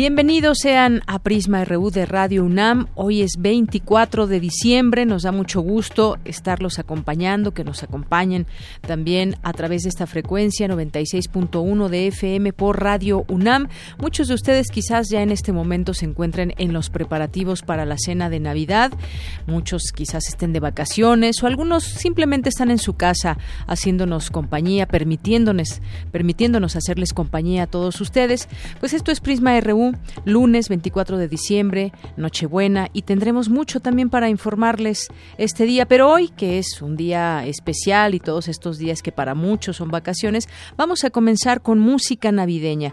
Bienvenidos sean a Prisma RU de Radio UNAM. Hoy es 24 de diciembre. Nos da mucho gusto estarlos acompañando, que nos acompañen también a través de esta frecuencia 96.1 de FM por Radio UNAM. Muchos de ustedes quizás ya en este momento se encuentren en los preparativos para la cena de Navidad. Muchos quizás estén de vacaciones o algunos simplemente están en su casa haciéndonos compañía, permitiéndonos, permitiéndonos hacerles compañía a todos ustedes. Pues esto es Prisma RU lunes 24 de diciembre, Nochebuena, y tendremos mucho también para informarles este día, pero hoy, que es un día especial y todos estos días que para muchos son vacaciones, vamos a comenzar con música navideña.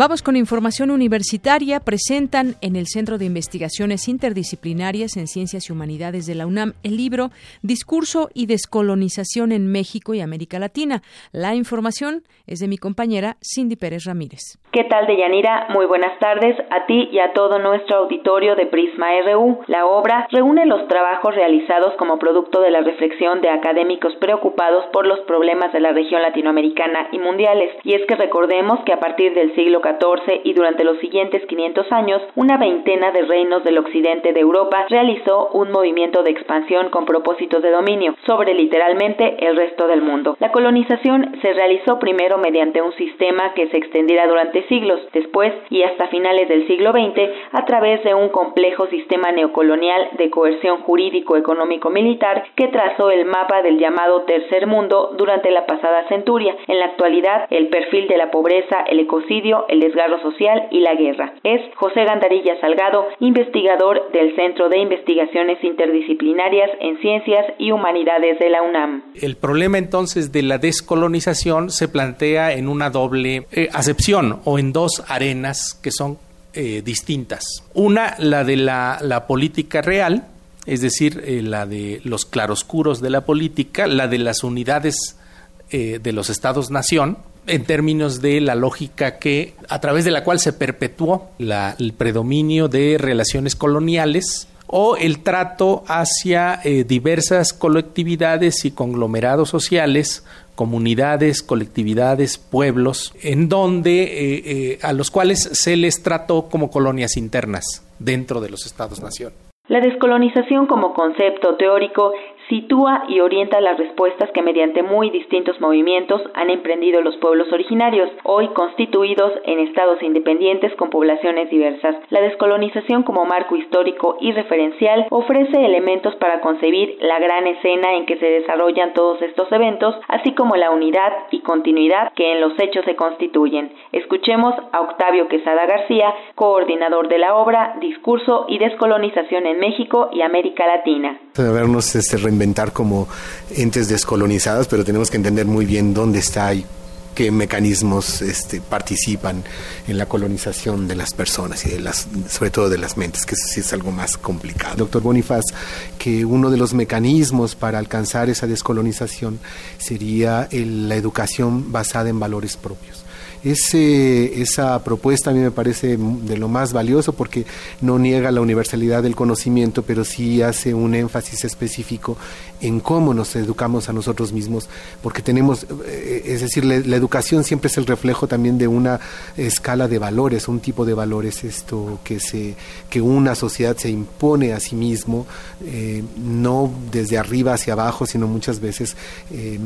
Vamos con información universitaria. Presentan en el Centro de Investigaciones Interdisciplinarias en Ciencias y Humanidades de la UNAM el libro Discurso y Descolonización en México y América Latina. La información es de mi compañera Cindy Pérez Ramírez. ¿Qué tal, Deyanira? Muy buenas tardes a ti y a todo nuestro auditorio de Prisma RU. La obra reúne los trabajos realizados como producto de la reflexión de académicos preocupados por los problemas de la región latinoamericana y mundiales. Y es que recordemos que a partir del siglo y durante los siguientes 500 años, una veintena de reinos del occidente de Europa realizó un movimiento de expansión con propósitos de dominio sobre literalmente el resto del mundo. La colonización se realizó primero mediante un sistema que se extendiera durante siglos, después y hasta finales del siglo XX a través de un complejo sistema neocolonial de coerción jurídico-económico-militar que trazó el mapa del llamado tercer mundo durante la pasada centuria. En la actualidad, el perfil de la pobreza, el ecocidio, el desgarro social y la guerra. Es José Gandarilla Salgado, investigador del Centro de Investigaciones Interdisciplinarias en Ciencias y Humanidades de la UNAM. El problema entonces de la descolonización se plantea en una doble eh, acepción o en dos arenas que son eh, distintas. Una, la de la, política real, es decir, eh, la de los claroscuros de la política, la de las unidades de los estados-nación, en términos de la lógica que a través de la cual se perpetuó el predominio de relaciones coloniales o el trato hacia eh, diversas colectividades y conglomerados sociales, comunidades, colectividades, pueblos, en donde eh, eh, a los cuales se les trató como colonias internas dentro de los Estados-nación. La descolonización como concepto teórico sitúa y orienta las respuestas que mediante muy distintos movimientos han emprendido los pueblos originarios, hoy constituidos en estados independientes con poblaciones diversas. La descolonización como marco histórico y referencial ofrece elementos para concebir la gran escena en que se desarrollan todos estos eventos, así como la unidad y continuidad que en los hechos se constituyen. Escuchemos a Octavio Quesada García, coordinador de la obra Discurso y Descolonización en México y América Latina. Inventar como entes descolonizados, pero tenemos que entender muy bien dónde está y qué mecanismos este, participan en la colonización de las personas y de las, sobre todo de las mentes, que eso sí es algo más complicado. Doctor Bonifaz, que uno de los mecanismos para alcanzar esa descolonización sería la educación basada en valores propios. Ese, esa propuesta a mí me parece de lo más valioso porque no niega la universalidad del conocimiento, pero sí hace un énfasis específico en cómo nos educamos a nosotros mismos, porque tenemos, eh, es decir, la, educación siempre es el reflejo también de una escala de valores, un tipo de valores esto que se que una sociedad se impone a sí mismo, eh, no desde arriba hacia abajo, sino muchas veces eh,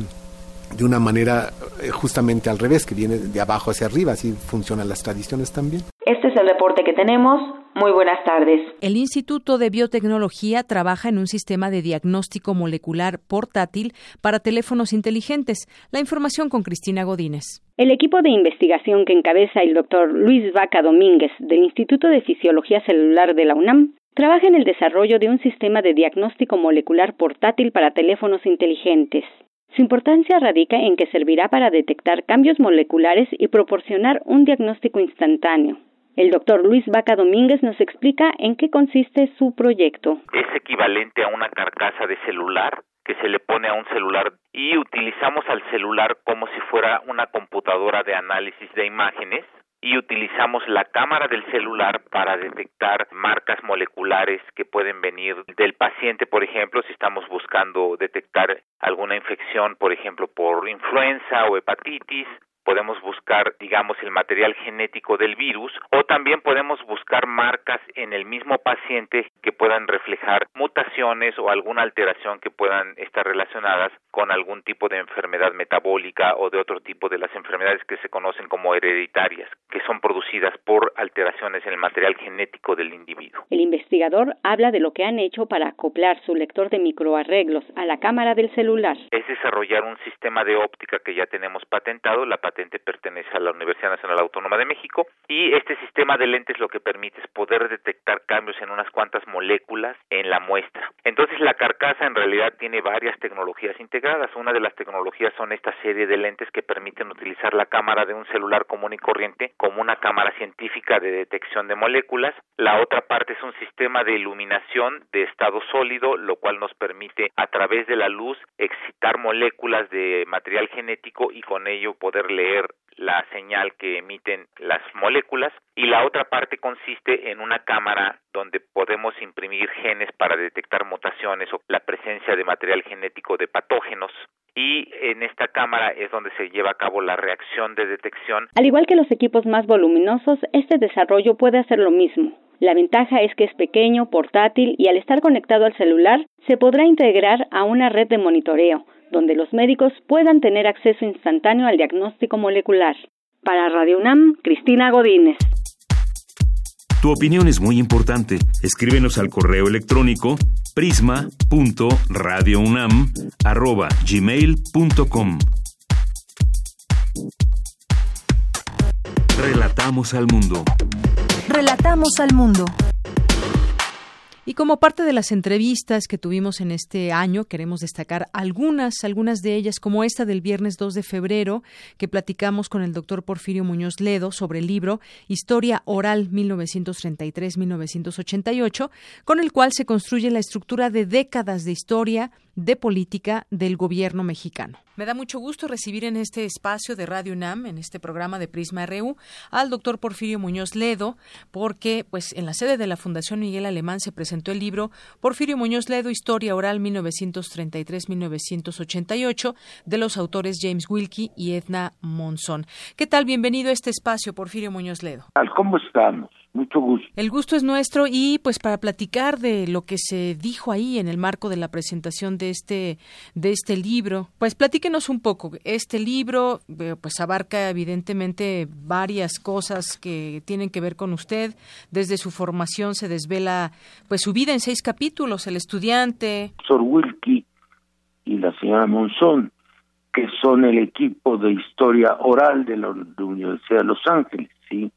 de una manera eh, justamente al revés, que viene de abajo hacia arriba, así funcionan las tradiciones también. Este es el reporte que tenemos. Muy buenas tardes. El Instituto de Biotecnología trabaja en un sistema de diagnóstico molecular portátil para teléfonos inteligentes. La información con Cristina Godínez. El equipo de investigación que encabeza el doctor Luis Vaca Domínguez del Instituto de Fisiología Celular de la UNAM trabaja en el desarrollo de un sistema de diagnóstico molecular portátil para teléfonos inteligentes. Su importancia radica en que servirá para detectar cambios moleculares y proporcionar un diagnóstico instantáneo. El doctor Luis Vaca Domínguez nos explica en qué consiste su proyecto. Es equivalente a una carcasa de celular que se le pone a un celular y utilizamos al celular como si fuera una computadora de análisis de imágenes y utilizamos la cámara del celular para detectar marcas moleculares que pueden venir del paciente, por ejemplo, si estamos buscando detectar alguna infección, por ejemplo, por influenza o hepatitis, podemos buscar, digamos, el material genético del virus o también podemos buscar marcas en el mismo paciente que puedan reflejar mutaciones o alguna alteración que puedan estar relacionadas con algún tipo de enfermedad metabólica o de otro tipo de las enfermedades que se conocen como hereditarias, que son producidas por alteraciones en el material genético del individuo. El investigador habla de lo que han hecho para acoplar su lector de microarreglos a la cámara del celular. Es desarrollar un sistema de óptica que ya tenemos patentado, la pertenece a la Universidad Nacional Autónoma de México y este sistema de lentes lo que permite es poder detectar cambios en unas cuantas moléculas en la muestra. Entonces la carcasa en realidad tiene varias tecnologías integradas. Una de las tecnologías son esta serie de lentes que permiten utilizar la cámara de un celular común y corriente como una cámara científica de detección de moléculas. La otra parte es un sistema de iluminación de estado sólido, lo cual nos permite a través de la luz excitar moléculas de material genético y con ello poder leer la señal que emiten las moléculas y la otra parte consiste en una cámara donde podemos imprimir genes para detectar mutaciones o la presencia de material genético de patógenos y en esta cámara es donde se lleva a cabo la reacción de detección. Al igual que los equipos más voluminosos, este desarrollo puede hacer lo mismo. La ventaja es que es pequeño, portátil y al estar conectado al celular se podrá integrar a una red de monitoreo, donde los médicos puedan tener acceso instantáneo al diagnóstico molecular. Para Radio UNAM, Cristina Godínez. Tu opinión es muy importante. Escríbenos al correo electrónico prisma.radiounam@gmail.com. Relatamos al mundo. Relatamos al mundo. Y como parte de las entrevistas que tuvimos en este año, queremos destacar algunas, algunas de ellas, como esta del viernes 2 de febrero, que platicamos con el doctor Porfirio Muñoz Ledo sobre el libro Historia Oral 1933-1988, con el cual se construye la estructura de décadas de historia de política del gobierno mexicano. Me da mucho gusto recibir en este espacio de Radio UNAM, en este programa de Prisma RU, al doctor Porfirio Muñoz Ledo, porque pues en la sede de la Fundación Miguel Alemán se presentó el libro Porfirio Muñoz Ledo, Historia Oral 1933-1988, de los autores James Wilkie y Edna Monzón. ¿Qué tal? Bienvenido a este espacio, Porfirio Muñoz Ledo. ¿Cómo estamos? Mucho gusto. El gusto es nuestro y pues para platicar de lo que se dijo ahí en el marco de la presentación de este de este libro, pues platíquenos un poco. Este libro eh, pues abarca evidentemente varias cosas que tienen que ver con usted. Desde su formación se desvela pues su vida en seis capítulos, el estudiante. Sor Wilkie y la señora Monzón, que son el equipo de historia oral de la Universidad de Los Ángeles, sí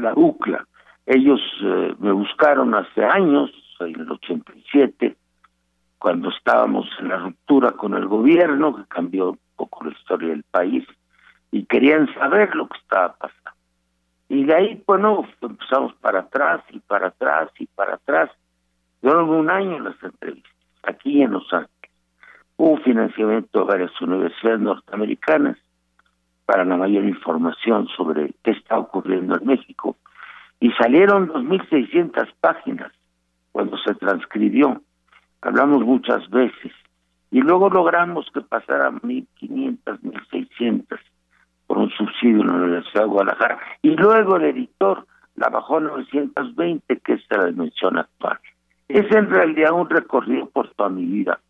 la UCLA. Ellos eh, me buscaron hace años, en el 87, cuando estábamos en la ruptura con el gobierno, que cambió un poco la historia del país, y querían saber lo que estaba pasando. Y de ahí, bueno, empezamos para atrás y para atrás y para atrás. Durante un año las entrevistas, aquí en Los Ángeles. Hubo financiamiento de varias universidades norteamericanas para la mayor información sobre qué está ocurriendo en México. Y salieron 2.600 páginas cuando se transcribió. Hablamos muchas veces. Y luego logramos que pasara 1.500, 1.600 por un subsidio en la Universidad de Guadalajara. Y luego el editor la bajó a 920, que es la dimensión actual. Es en realidad un recorrido por toda mi vida,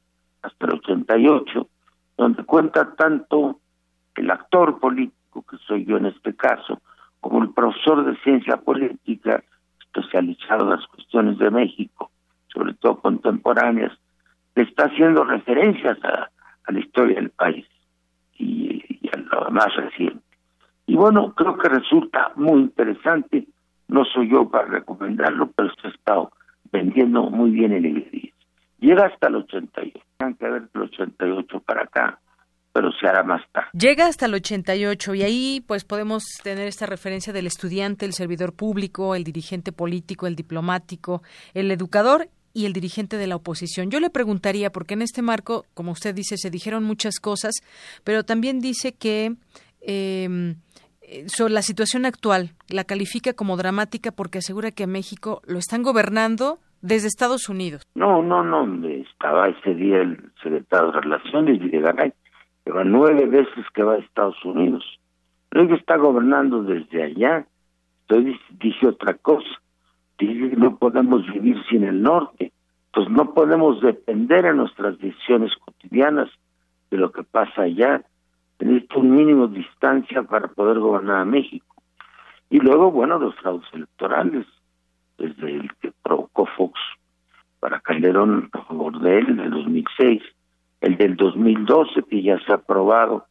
hasta el 88, donde cuenta tanto el actor político, que soy yo en este caso, como el profesor de ciencia política, especializado en las cuestiones de México, sobre todo contemporáneas, le está haciendo referencias a, la historia del país y, a lo más reciente. Y bueno, creo que resulta muy interesante, no soy yo para recomendarlo, pero se ha estado vendiendo muy bien en el Llega hasta el 88, tienen que ver el 88 para acá pero se hará más tarde. Llega hasta el 88 y ahí pues podemos tener esta referencia del estudiante, el servidor público, el dirigente político, el diplomático, el educador y el dirigente de la oposición. Yo le preguntaría, porque en este marco, como usted dice, se dijeron muchas cosas, pero también dice que em, eh, sobre la situación actual la califica como dramática porque asegura que a México lo están gobernando desde Estados Unidos. No, no, no, estaba ese día el secretario de Relaciones, Videgaray, Lleva nueve veces que va a Estados Unidos. Que está gobernando desde allá. Entonces dije otra cosa. Dije que no podemos vivir sin el norte. Pues no podemos depender en nuestras decisiones cotidianas de lo que pasa allá. Necesito un mínimo de distancia para poder gobernar a México. Y luego, bueno, los fraudes electorales, desde el que provocó Fox para Calderón a favor de él en el 2006, el del 2012 que ya ha aprobado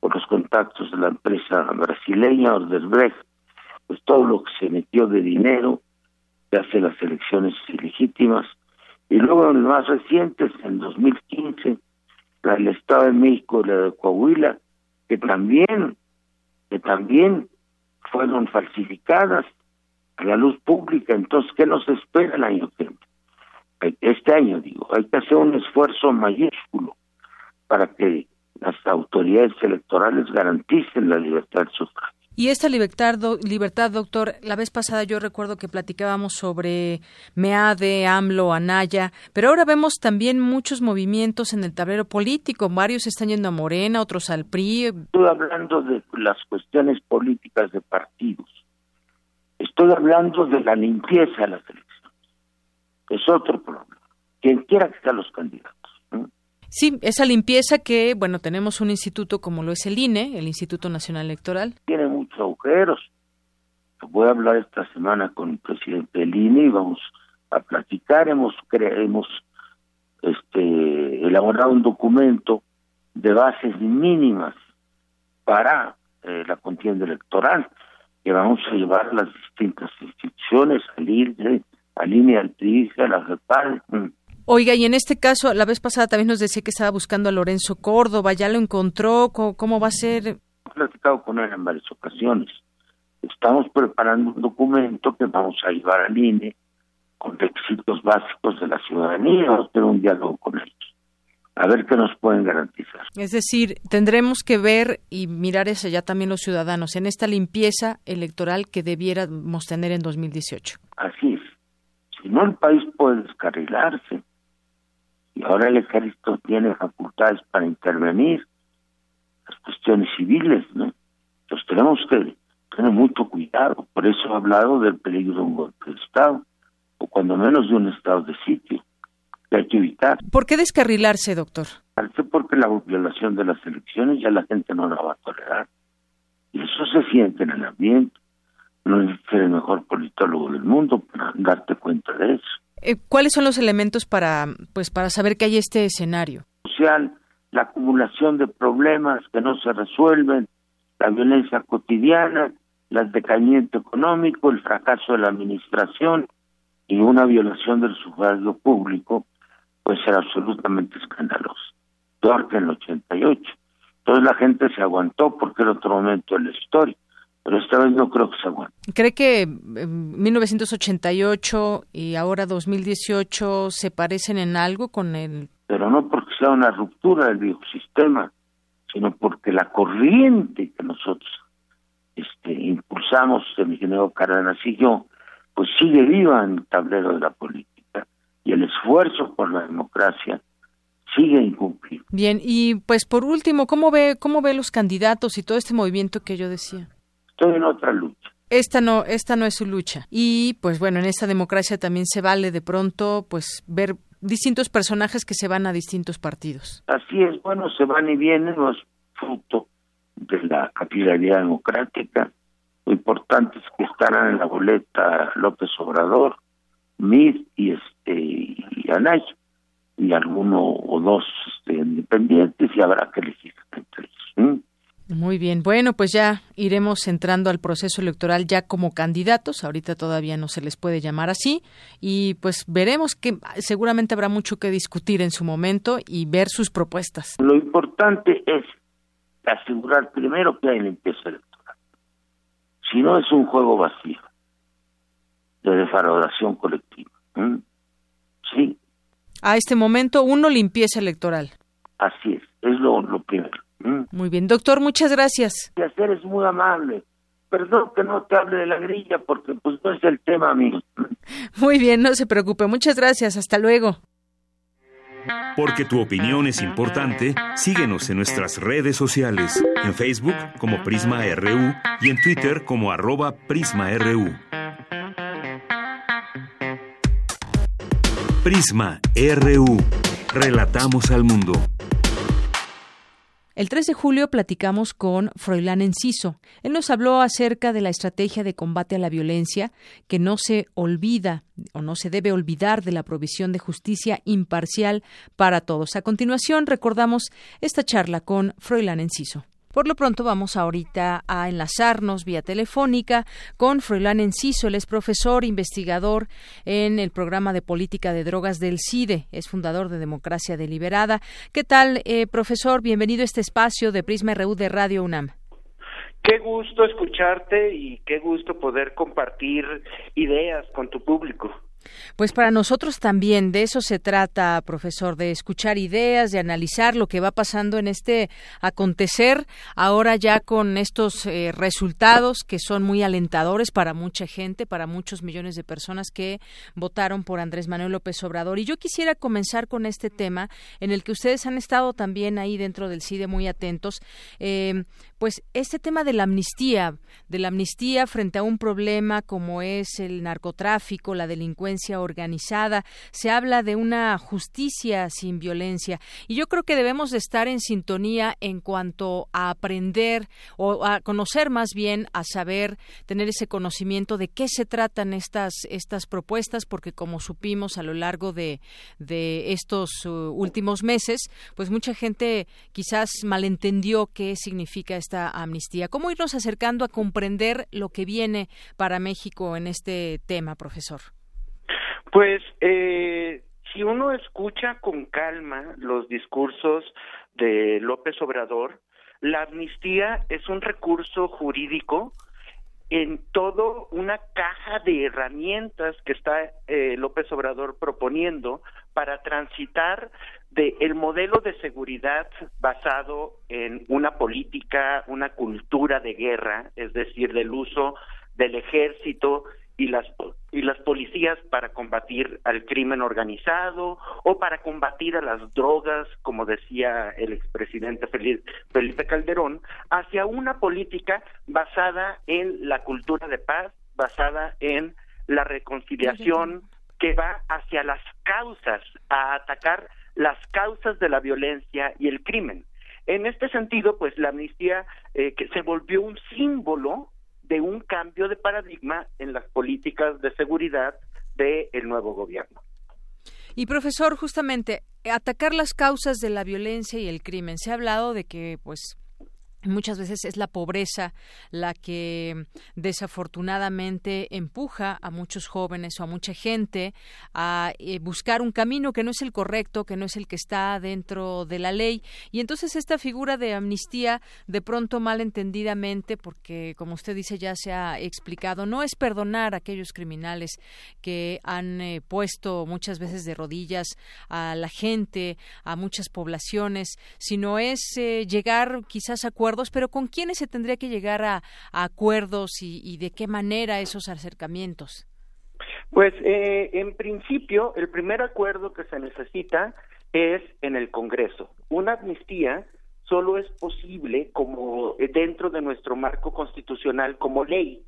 por los contactos de la empresa brasileña Orderbrecht, pues todo lo que se metió de dinero que hace las elecciones ilegítimas. Y luego en los más recientes en 2015 la del Estado de México y la de Coahuila que también que también fueron falsificadas a la luz pública. Entonces qué nos espera el año que este año digo hay que hacer un esfuerzo mayúsculo para que las autoridades electorales garanticen la libertad de sufragio. Y esta libertad, libertad, doctor, la vez pasada yo recuerdo que platicábamos sobre MEADE, AMLO, Anaya, pero ahora vemos también muchos movimientos en el tablero político. Varios están yendo a Morena, otros al PRI. Estoy hablando de las cuestiones políticas de partidos. Estoy hablando de la limpieza de las elecciones. Es otro problema. Quien quiera que sean los candidatos Sí, esa limpieza que, bueno, tenemos un instituto como lo es el INE, el Instituto Nacional Electoral. Tiene muchos agujeros. Voy a hablar esta semana con el presidente del INE y vamos a platicar. Hemos, hemos este, elaborado un documento de bases mínimas para eh, la contienda electoral que vamos a llevar a las distintas instituciones, al INE, a la JEPAL, Oiga, y en este caso, la vez pasada también nos decía que estaba buscando a Lorenzo Córdoba, ¿ya lo encontró? ¿Cómo, va a ser? He platicado con él en varias ocasiones. Estamos preparando un documento que vamos a llevar al INE con requisitos básicos de la ciudadanía, vamos a tener un diálogo con ellos, a ver qué nos pueden garantizar. Es decir, tendremos que ver y mirar eso ya también los ciudadanos en esta limpieza electoral que debiéramos tener en 2018. Así es. No, el país puede descarrilarse y ahora el ejército tiene facultades para intervenir las cuestiones civiles, ¿no? Entonces tenemos que tener mucho cuidado, por eso he hablado del peligro de un golpe de Estado, o cuando menos de un estado de sitio, que hay que evitar. ¿Por qué descarrilarse, doctor? Porque la violación de las elecciones ya la gente no la va a tolerar. Y eso se siente en el ambiente. No es el mejor politólogo del mundo para darte cuenta de eso. Eh, ¿Cuáles son los elementos para, pues, para saber que hay este escenario? Social, la acumulación de problemas que no se resuelven, la violencia cotidiana, el decaimiento económico, el fracaso de la administración y una violación del sufragio público, puede ser absolutamente escandaloso. Peor que en el 88. Entonces la gente se aguantó porque era otro momento de la historia pero esta vez no creo que se aguante. ¿Cree que 1988 em, y ahora 2018 se parecen en algo con el...? Pero no porque sea una ruptura del viejo sistema, sino porque la corriente que nosotros este, impulsamos, el ingeniero Cárdenas y yo, pues sigue viva en el tablero de la política y el esfuerzo por la democracia sigue incumplido. Bien, y pues por último, ¿cómo ve, cómo ve los candidatos y todo este movimiento que yo decía? Estoy en otra lucha. Esta no, esta no es su lucha. Y pues bueno, en esta democracia también se vale de pronto pues ver distintos personajes que se van a distintos partidos. Así es, bueno, se van y vienen, no es fruto de la capilaridad democrática. Lo importante es que estarán en la boleta López Obrador, Mid y este y Anay, y alguno o dos este, independientes y habrá que elegir entre ellos. Muy bien, bueno, pues ya iremos entrando al proceso electoral ya como candidatos, ahorita todavía no se les puede llamar así, y pues veremos que seguramente habrá mucho que discutir en su momento y ver sus propuestas. Lo importante es asegurar primero que hay limpieza electoral, si no es un juego vacío de defraudación colectiva. Sí. A este momento, uno limpieza electoral. Así es, es lo, lo primero. Mm. Muy bien, doctor, muchas gracias. hacer es muy amable. Perdón que no te hable de la grilla porque pues no es el tema, amigo. Muy bien, no se preocupe. Muchas gracias. Hasta luego. Porque tu opinión es importante, síguenos en nuestras redes sociales, en Facebook como Prisma RU y en Twitter como arroba PrismaRU. Prisma RU. Relatamos al mundo. El 3 de julio platicamos con Froilán Enciso. Él nos habló acerca de la estrategia de combate a la violencia que no se olvida o no se debe olvidar de la provisión de justicia imparcial para todos. A continuación recordamos esta charla con Froilán Enciso. Por lo pronto vamos ahorita a enlazarnos vía telefónica con Froilán Enciso, él es profesor investigador en el programa de política de drogas del CIDE, es fundador de Democracia Deliberada. ¿Qué tal, eh, profesor? Bienvenido a este espacio de Prisma RU de Radio UNAM. Qué gusto escucharte y qué gusto poder compartir ideas con tu público. Pues para nosotros también de eso se trata, profesor, de escuchar ideas, de analizar lo que va pasando en este acontecer, ahora ya con estos eh, resultados que son muy alentadores para mucha gente, para muchos millones de personas que votaron por Andrés Manuel López Obrador. Y yo quisiera comenzar con este tema en el que ustedes han estado también ahí dentro del CIDE muy atentos. Eh, pues este tema de la amnistía, de la amnistía frente a un problema como es el narcotráfico, la delincuencia organizada, se habla de una justicia sin violencia. Y yo creo que debemos de estar en sintonía en cuanto a aprender o a conocer más bien, a saber, tener ese conocimiento de qué se tratan estas estas propuestas porque como supimos a lo largo de, de estos uh, últimos meses, pues mucha gente quizás malentendió qué significa amnistía. ¿Cómo irnos acercando a comprender lo que viene para México en este tema, profesor? Pues eh, si uno escucha con calma los discursos de López Obrador, la amnistía es un recurso jurídico en todo una caja de herramientas que está eh, López Obrador proponiendo para transitar del el modelo de seguridad basado en una política, una cultura de guerra, es decir, del uso del ejército y las y las policías para combatir al crimen organizado o para combatir a las drogas, como decía el expresidente Felipe Calderón, hacia una política basada en la cultura de paz, basada en la reconciliación que va hacia las causas, a atacar las causas de la violencia y el crimen. En este sentido, pues la amnistía eh, que se volvió un símbolo de un cambio de paradigma en las políticas de seguridad del nuevo gobierno. Y profesor, justamente atacar las causas de la violencia y el crimen. Se ha hablado de que, pues, Muchas veces es la pobreza la que desafortunadamente empuja a muchos jóvenes o a mucha gente a eh, buscar un camino que no es el correcto, que no es el que está dentro de la ley. Y entonces esta figura de amnistía, de pronto malentendidamente, porque como usted dice ya se ha explicado, no es perdonar a aquellos criminales que han eh, puesto muchas veces de rodillas a la gente, a muchas poblaciones, sino es eh, llegar quizás a pero ¿con quiénes se tendría que llegar a, acuerdos y, de qué manera esos acercamientos? Pues eh, en principio el primer acuerdo que se necesita es en el Congreso. Una amnistía solo es posible como eh, dentro de nuestro marco constitucional como ley.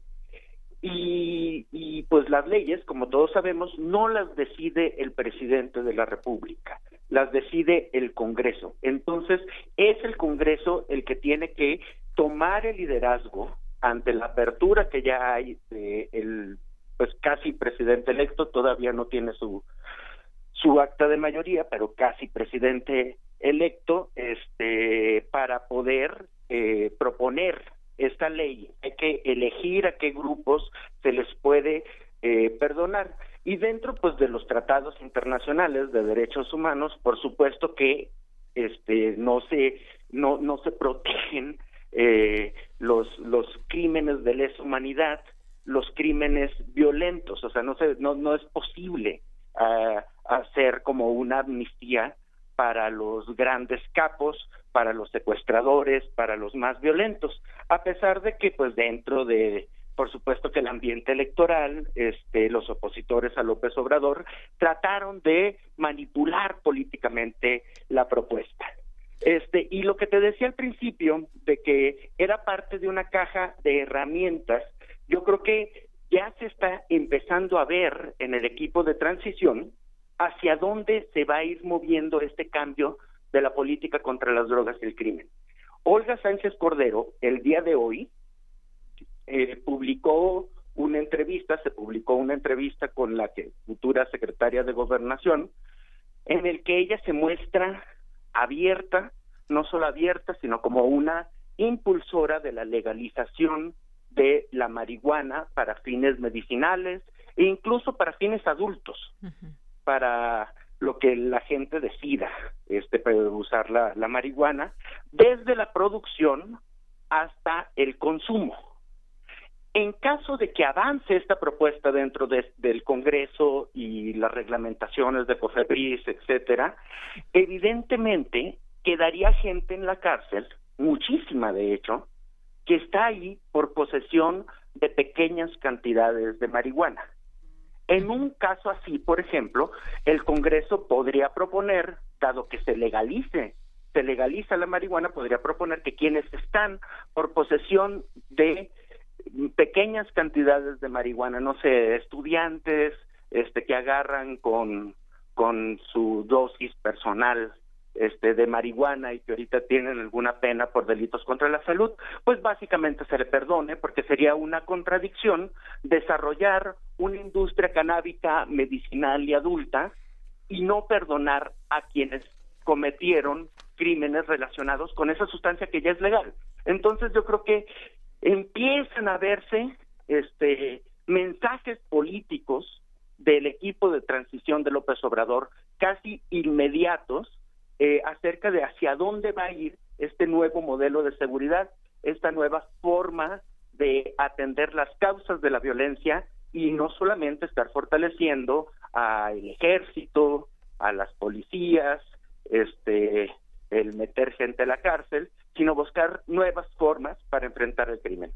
Y, y, pues las leyes, como todos sabemos, no las decide el presidente de la República las decide el Congreso. Entonces, es el Congreso el que tiene que tomar el liderazgo ante la apertura que ya hay de el pues casi presidente electo, todavía no tiene su su acta de mayoría, pero casi presidente electo, este para poder eh, proponer esta ley. Hay que elegir a qué grupos se les puede eh, perdonar. Y dentro pues de los tratados internacionales de derechos humanos, por supuesto que este no se no no se protegen eh, los los crímenes de lesa humanidad, los crímenes violentos, o sea, no se no no es posible ah, hacer como una amnistía para los grandes capos, para los secuestradores, para los más violentos, a pesar de que pues dentro de por supuesto que el ambiente electoral, este, los opositores a López Obrador, trataron de manipular políticamente la propuesta. Este, y lo que te decía al principio de que era parte de una caja de herramientas, yo creo que ya se está empezando a ver en el equipo de transición hacia dónde se va a ir moviendo este cambio de la política contra las drogas y el crimen. Olga Sánchez Cordero, el día de hoy, eh, publicó una entrevista, se publicó una entrevista con la que, futura secretaria de Gobernación, en el que ella se muestra abierta, no solo abierta, sino como una impulsora de la legalización de la marihuana para fines medicinales e incluso para fines adultos, para lo que la gente decida este puede usar la, la marihuana, desde la producción hasta el consumo. En caso de que avance esta propuesta dentro del Congreso y las reglamentaciones de COFEPRIS, etcétera, evidentemente quedaría gente en la cárcel, muchísima de hecho, que está ahí por posesión de pequeñas cantidades de marihuana. En un caso así, por ejemplo, el Congreso podría proponer, dado que se legalice, se legaliza la marihuana, podría proponer que quienes están por posesión de pequeñas cantidades de marihuana, no sé, estudiantes, este que agarran con con su dosis personal este de marihuana y que ahorita tienen alguna pena por delitos contra la salud, pues básicamente se le perdone porque sería una contradicción desarrollar una industria canábica medicinal y adulta y no perdonar a quienes cometieron crímenes relacionados con esa sustancia que ya es legal. Entonces yo creo que empiezan a verse este mensajes políticos del equipo de transición de López Obrador casi inmediatos eh, acerca de hacia dónde va a ir este nuevo modelo de seguridad, esta nueva forma de atender las causas de la violencia y no solamente estar fortaleciendo al ejército, a las policías, este, el meter gente a la cárcel, sino buscar nuevas formas para enfrentar el crimen.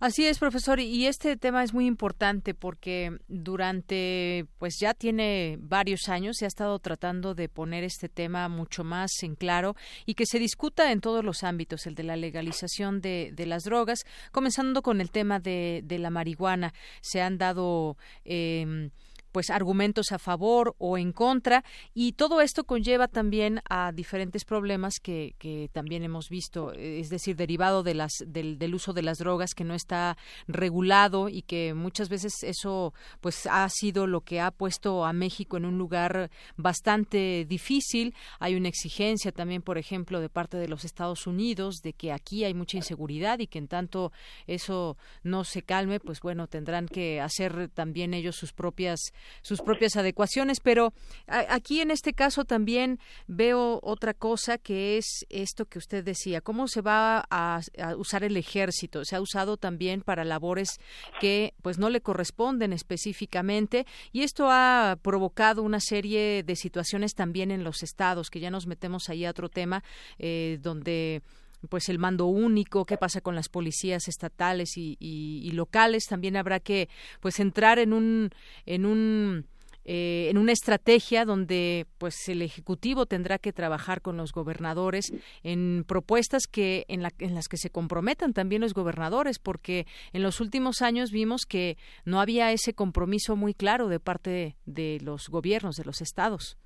Así es, profesor, y este tema es muy importante porque durante, pues ya tiene varios años, se ha estado tratando de poner este tema mucho más en claro y que se discuta en todos los ámbitos, el de la legalización de, de las drogas, comenzando con el tema de, de la marihuana. Se han dado eh, pues argumentos a favor o en contra. Y todo esto conlleva también a diferentes problemas que, que también hemos visto es decir derivado de las del, del, uso de las drogas que no está regulado y que muchas veces eso pues ha sido lo que ha puesto a México en un lugar bastante difícil. Hay una exigencia también por ejemplo de parte de los Estados Unidos de que aquí hay mucha inseguridad y que en tanto eso no se calme pues bueno tendrán que hacer también ellos sus propias sus propias adecuaciones, pero aquí en este caso también veo otra cosa que es esto que usted decía, cómo se va a, a, usar el ejército, se ha usado también para labores que pues no le corresponden específicamente y esto ha provocado una serie de situaciones también en los estados, que ya nos metemos ahí a otro tema eh, donde pues el mando único, qué pasa con las policías estatales y, y, y locales, también habrá que pues entrar en un en un eh, en una estrategia donde pues el ejecutivo tendrá que trabajar con los gobernadores en propuestas que en, la, en, las que se comprometan también los gobernadores porque en los últimos años vimos que no había ese compromiso muy claro de parte de, de los gobiernos de los estados.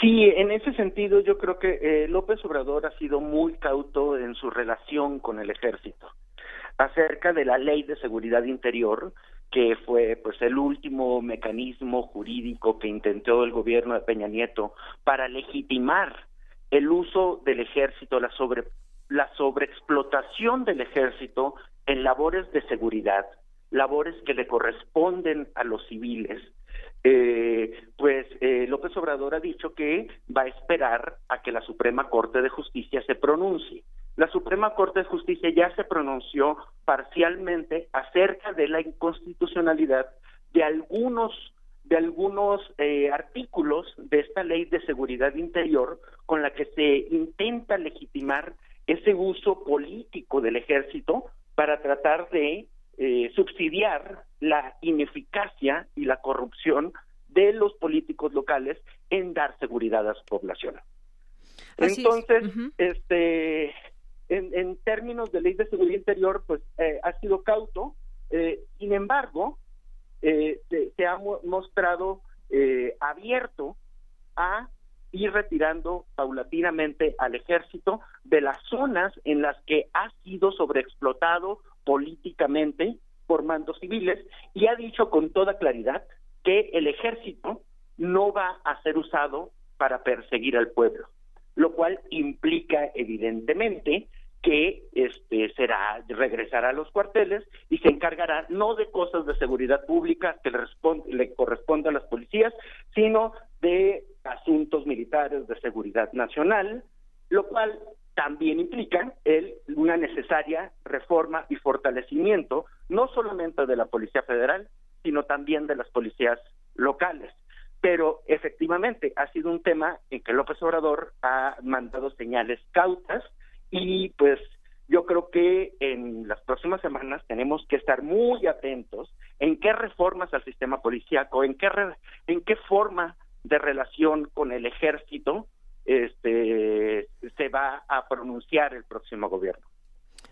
Sí, en ese sentido yo creo que eh, López Obrador ha sido muy cauto en su relación con el ejército acerca de la ley de seguridad interior que fue pues el último mecanismo jurídico que intentó el gobierno de Peña Nieto para legitimar el uso del ejército la sobre la sobreexplotación del ejército en labores de seguridad labores que le corresponden a los civiles eh, pues eh, López Obrador ha dicho que va a esperar a que la Suprema Corte de Justicia se pronuncie. La Suprema Corte de Justicia ya se pronunció parcialmente acerca de la inconstitucionalidad de algunos de algunos eh, artículos de esta ley de seguridad interior con la que se intenta legitimar ese uso político del ejército para tratar de eh, subsidiar la ineficacia y la corrupción de los políticos locales en dar seguridad a su población. Entonces, este, en, términos de ley de seguridad interior, pues eh, ha sido cauto. Eh, sin embargo, eh, se, ha mostrado abierto a ir retirando paulatinamente al ejército de las zonas en las que ha sido sobreexplotado políticamente por mandos civiles y ha dicho con toda claridad que el ejército no va a ser usado para perseguir al pueblo, lo cual implica evidentemente que este será regresar a los cuarteles y se encargará no de cosas de seguridad pública que le, le corresponde a las policías, sino de asuntos militares de seguridad nacional, lo cual también implica el, una necesaria reforma y fortalecimiento no solamente de la Policía Federal, sino también de las policías locales. Pero efectivamente ha sido un tema en que López Obrador ha mandado señales cautas y pues yo creo que en las próximas semanas tenemos que estar muy atentos en qué reformas al sistema policíaco, en qué en qué forma de relación con el ejército este se va a pronunciar el próximo gobierno.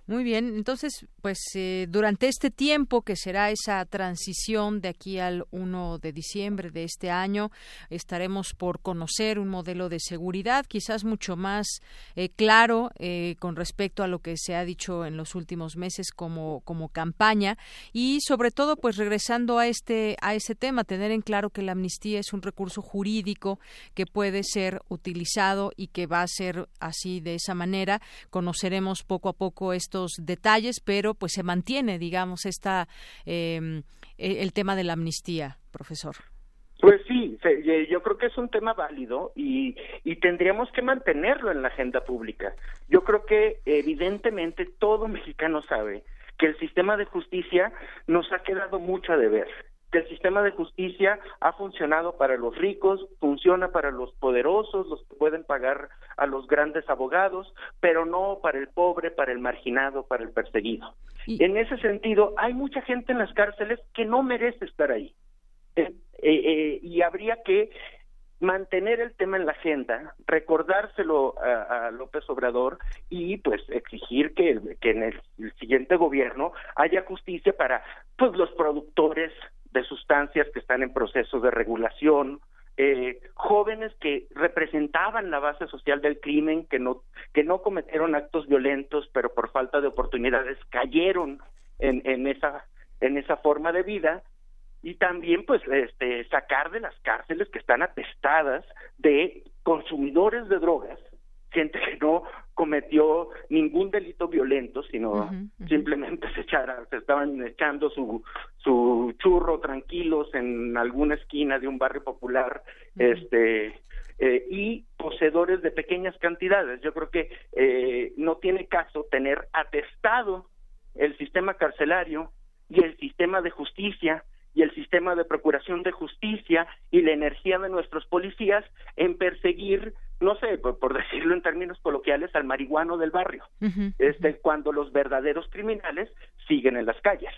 Muy bien, entonces, pues eh, durante este tiempo que será esa transición de aquí al 1 de diciembre de este año, estaremos por conocer un modelo de seguridad quizás mucho más eh, claro eh, con respecto a lo que se ha dicho en los últimos meses como, como campaña y sobre todo, pues regresando a este a ese tema, tener en claro que la amnistía es un recurso jurídico que puede ser utilizado y que va a ser así de esa manera. Conoceremos poco a poco esto detalles, pero pues se mantiene, digamos, esta, em, e, el tema de la amnistía, profesor. Pues sí, yo creo que es un tema válido y, y tendríamos que mantenerlo en la agenda pública. Yo creo que evidentemente todo mexicano sabe que el sistema de justicia nos ha quedado mucho a deber que el sistema de justicia ha funcionado para los ricos, funciona para los poderosos, los que pueden pagar a los grandes abogados, pero no para el pobre, para el marginado, para el perseguido. En ese sentido, hay mucha gente en las cárceles que no merece estar ahí. Eh, eh, eh, y habría que mantener el tema en la agenda, recordárselo a, López Obrador y pues exigir que, que en el, el, siguiente gobierno haya justicia para pues los productores de sustancias que están en proceso de regulación, eh, jóvenes que representaban la base social del crimen, que no, que no cometieron actos violentos, pero por falta de oportunidades cayeron en, en, esa, en esa forma de vida, y también pues este, sacar de las cárceles que están atestadas de consumidores de drogas gente que no cometió ningún delito violento, sino simplemente se echara, se estaban echando su su churro tranquilos en alguna esquina de un barrio popular, este eh, y poseedores de pequeñas cantidades. Yo creo que eh, no tiene caso tener atestado el sistema carcelario y el sistema de justicia y el sistema de procuración de justicia y la energía de nuestros policías en perseguir no sé, por, decirlo en términos coloquiales, al marihuano del barrio, este, cuando los verdaderos criminales siguen en las calles.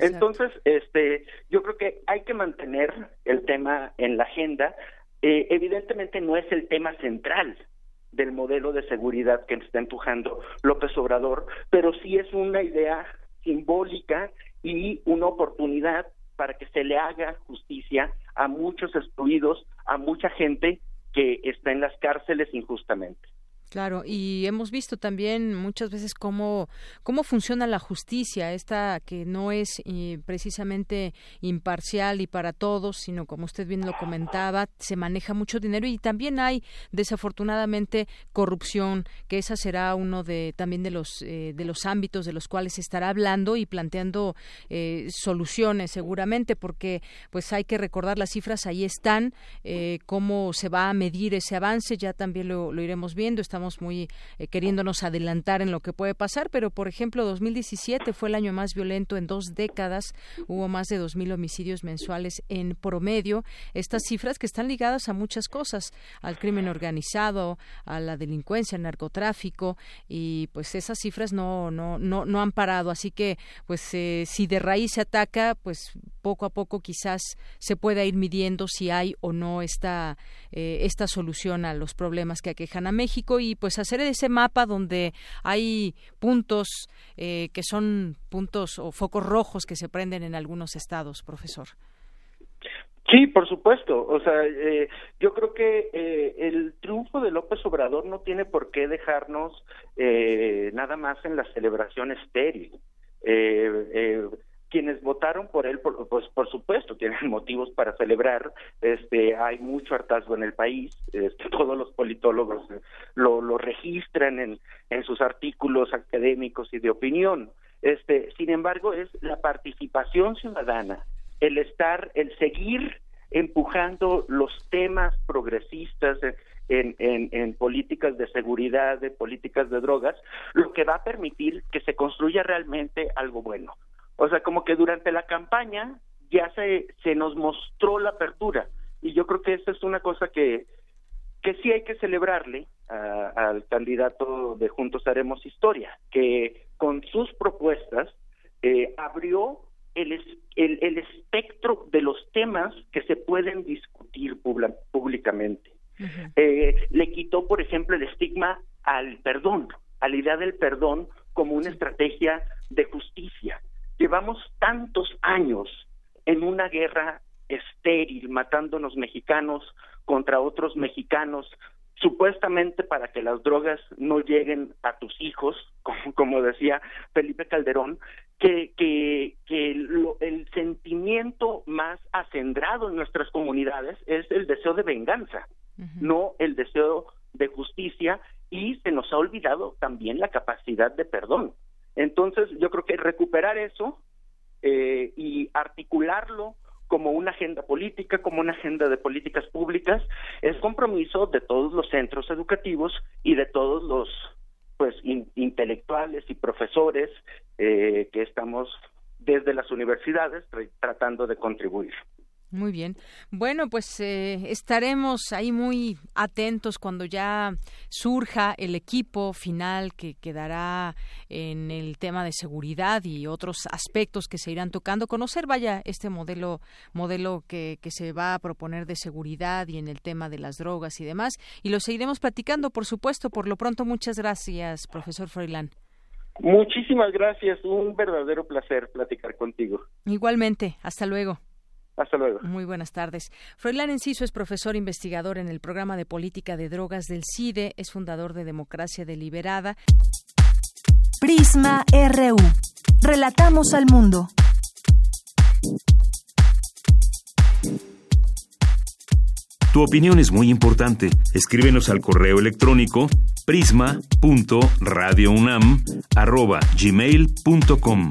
Entonces, este, yo creo que hay que mantener el tema en la agenda. Eh, evidentemente no es el tema central del modelo de seguridad que está empujando López Obrador, pero sí es una idea simbólica y una oportunidad para que se le haga justicia a muchos excluidos, a mucha gente que está en las cárceles injustamente. Claro, y hemos visto también muchas veces cómo, cómo funciona la justicia, esta que no es eh, precisamente imparcial y para todos, sino como usted bien lo comentaba, se maneja mucho dinero y también hay desafortunadamente corrupción, que esa será uno de también de los eh, de los ámbitos de los cuales se estará hablando y planteando eh, soluciones seguramente, porque pues hay que recordar las cifras ahí están, cómo se va a medir ese avance, ya también lo, iremos viendo muy eh, queriéndonos adelantar en lo que puede pasar, pero por ejemplo 2017 fue el año más violento. En dos décadas, hubo más de 2.000 homicidios mensuales en promedio, estas cifras que están ligadas a muchas cosas, al crimen organizado, a la delincuencia, al narcotráfico y pues esas cifras no no no no han parado, así que pues eh, si de raíz se ataca, pues poco a poco quizás se pueda ir midiendo si hay o no esta eh, esta solución a los problemas que aquejan a México y pues hacer ese mapa donde hay puntos eh, que son puntos o focos rojos que se prenden en algunos estados, profesor. Sí, por supuesto. O sea, eh, yo creo que eh, el triunfo de López Obrador no tiene por qué dejarnos eh, nada más en la celebración estéril. Quienes votaron por él, pues por supuesto, tienen motivos para celebrar. Este, hay mucho hartazgo en el país. Este, todos los politólogos lo, registran en, en sus artículos académicos y de opinión. Este, sin embargo, es la participación ciudadana el estar, el seguir empujando los temas progresistas en, en, políticas de seguridad, de políticas de drogas, lo que va a permitir que se construya realmente algo bueno. O sea, como que durante la campaña ya se, se nos mostró la apertura y yo creo que esa es una cosa que, que sí hay que celebrarle al candidato de Juntos Haremos Historia, que con sus propuestas eh, abrió el, el, espectro de los temas que se pueden discutir públicamente. Eh, le quitó, por ejemplo, el estigma al perdón, a la idea del perdón como una estrategia de justicia. Llevamos tantos años en una guerra estéril, matándonos mexicanos contra otros mexicanos, supuestamente para que las drogas no lleguen a tus hijos, como, decía Felipe Calderón, que, que, que el sentimiento más acendrado en nuestras comunidades es el deseo de venganza, no el deseo de justicia, y se nos ha olvidado también la capacidad de perdón. Entonces, yo creo que recuperar eso eh, y articularlo como una agenda política, como una agenda de políticas públicas, es compromiso de todos los centros educativos y de todos los pues intelectuales y profesores eh, que estamos desde las universidades tratando de contribuir. Muy bien. Bueno, pues eh, estaremos ahí muy atentos cuando ya surja el equipo final que quedará en el tema de seguridad y otros aspectos que se irán tocando. Conocer, vaya, este modelo, modelo que, que se va a proponer de seguridad y en el tema de las drogas y demás. Y lo seguiremos platicando, por supuesto. Por lo pronto, muchas gracias, profesor Froilán. Muchísimas gracias. Un verdadero placer platicar contigo. Igualmente. Hasta luego. Hasta luego. Muy buenas tardes. Froilán Enciso es profesor investigador en el programa de política de drogas del CIDE, es fundador de Democracia Deliberada. Prisma RU. Relatamos al mundo. Tu opinión es muy importante. Escríbenos al correo electrónico prisma.radiounam@gmail.com.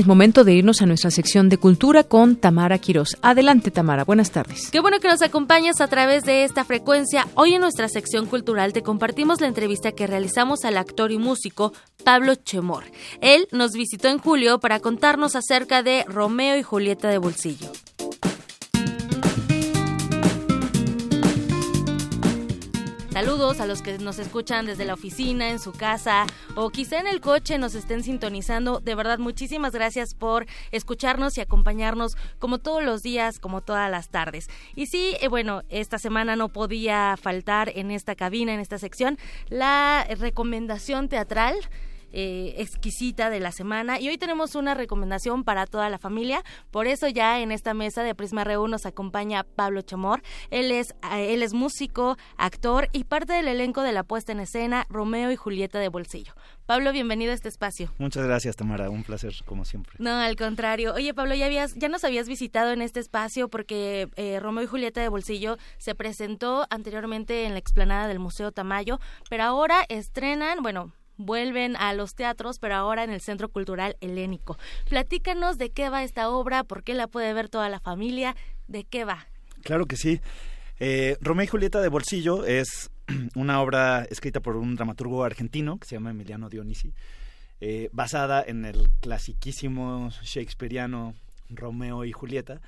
Es momento de irnos a nuestra sección de cultura con Tamara Quiroz. Adelante, Tamara. Buenas tardes. Qué bueno que nos acompañas a través de esta frecuencia. Hoy en nuestra sección cultural te compartimos la entrevista que realizamos al actor y músico Pablo Chemor. Él nos visitó en julio para contarnos acerca de Romeo y Julieta de Bolsillo. Saludos a los que nos escuchan desde la oficina, en su casa o quizá en el coche nos estén sintonizando. De verdad, muchísimas gracias por escucharnos y acompañarnos como todos los días, como todas las tardes. Y sí, eh, bueno, esta semana no podía faltar en esta cabina, en esta sección, la recomendación teatral eh, exquisita de la semana. Y hoy tenemos una recomendación para toda la familia. Por eso ya en esta mesa de Prisma Reu nos acompaña Pablo Chamor. Él es, eh, él es músico, actor y parte del elenco de la puesta en escena Romeo y Julieta de Bolsillo. Pablo, bienvenido a este espacio. Muchas gracias, Tamara. Un placer, como siempre. No, al contrario. Oye, Pablo, ya, habías, ya nos habías visitado en este espacio porque eh, Romeo y Julieta de Bolsillo se presentó anteriormente en la explanada del Museo Tamayo, pero ahora estrenan, bueno, vuelven a los teatros, pero ahora en el Centro Cultural Helénico. Platícanos de qué va esta obra, por qué la puede ver toda la familia, de qué va. Claro que sí. Eh, Romeo y Julieta de Bolsillo es una obra escrita por un dramaturgo argentino que se llama Emiliano Dionisi, eh, basada en el clasiquísimo shakespeariano Romeo y Julieta.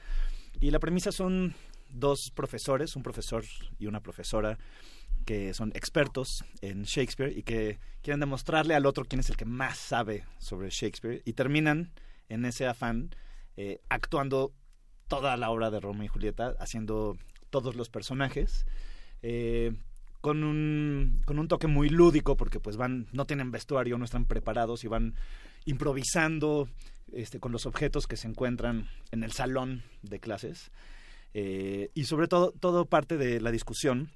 Y la premisa son dos profesores, un profesor y una profesora, que son expertos en Shakespeare y que quieren demostrarle al otro quién es el que más sabe sobre Shakespeare y terminan en ese afán eh, actuando toda la obra de Romeo y Julieta, haciendo todos los personajes. Eh, con un, con un toque muy lúdico porque pues van no tienen vestuario no están preparados y van improvisando este con los objetos que se encuentran en el salón de clases eh, y sobre todo todo parte de la discusión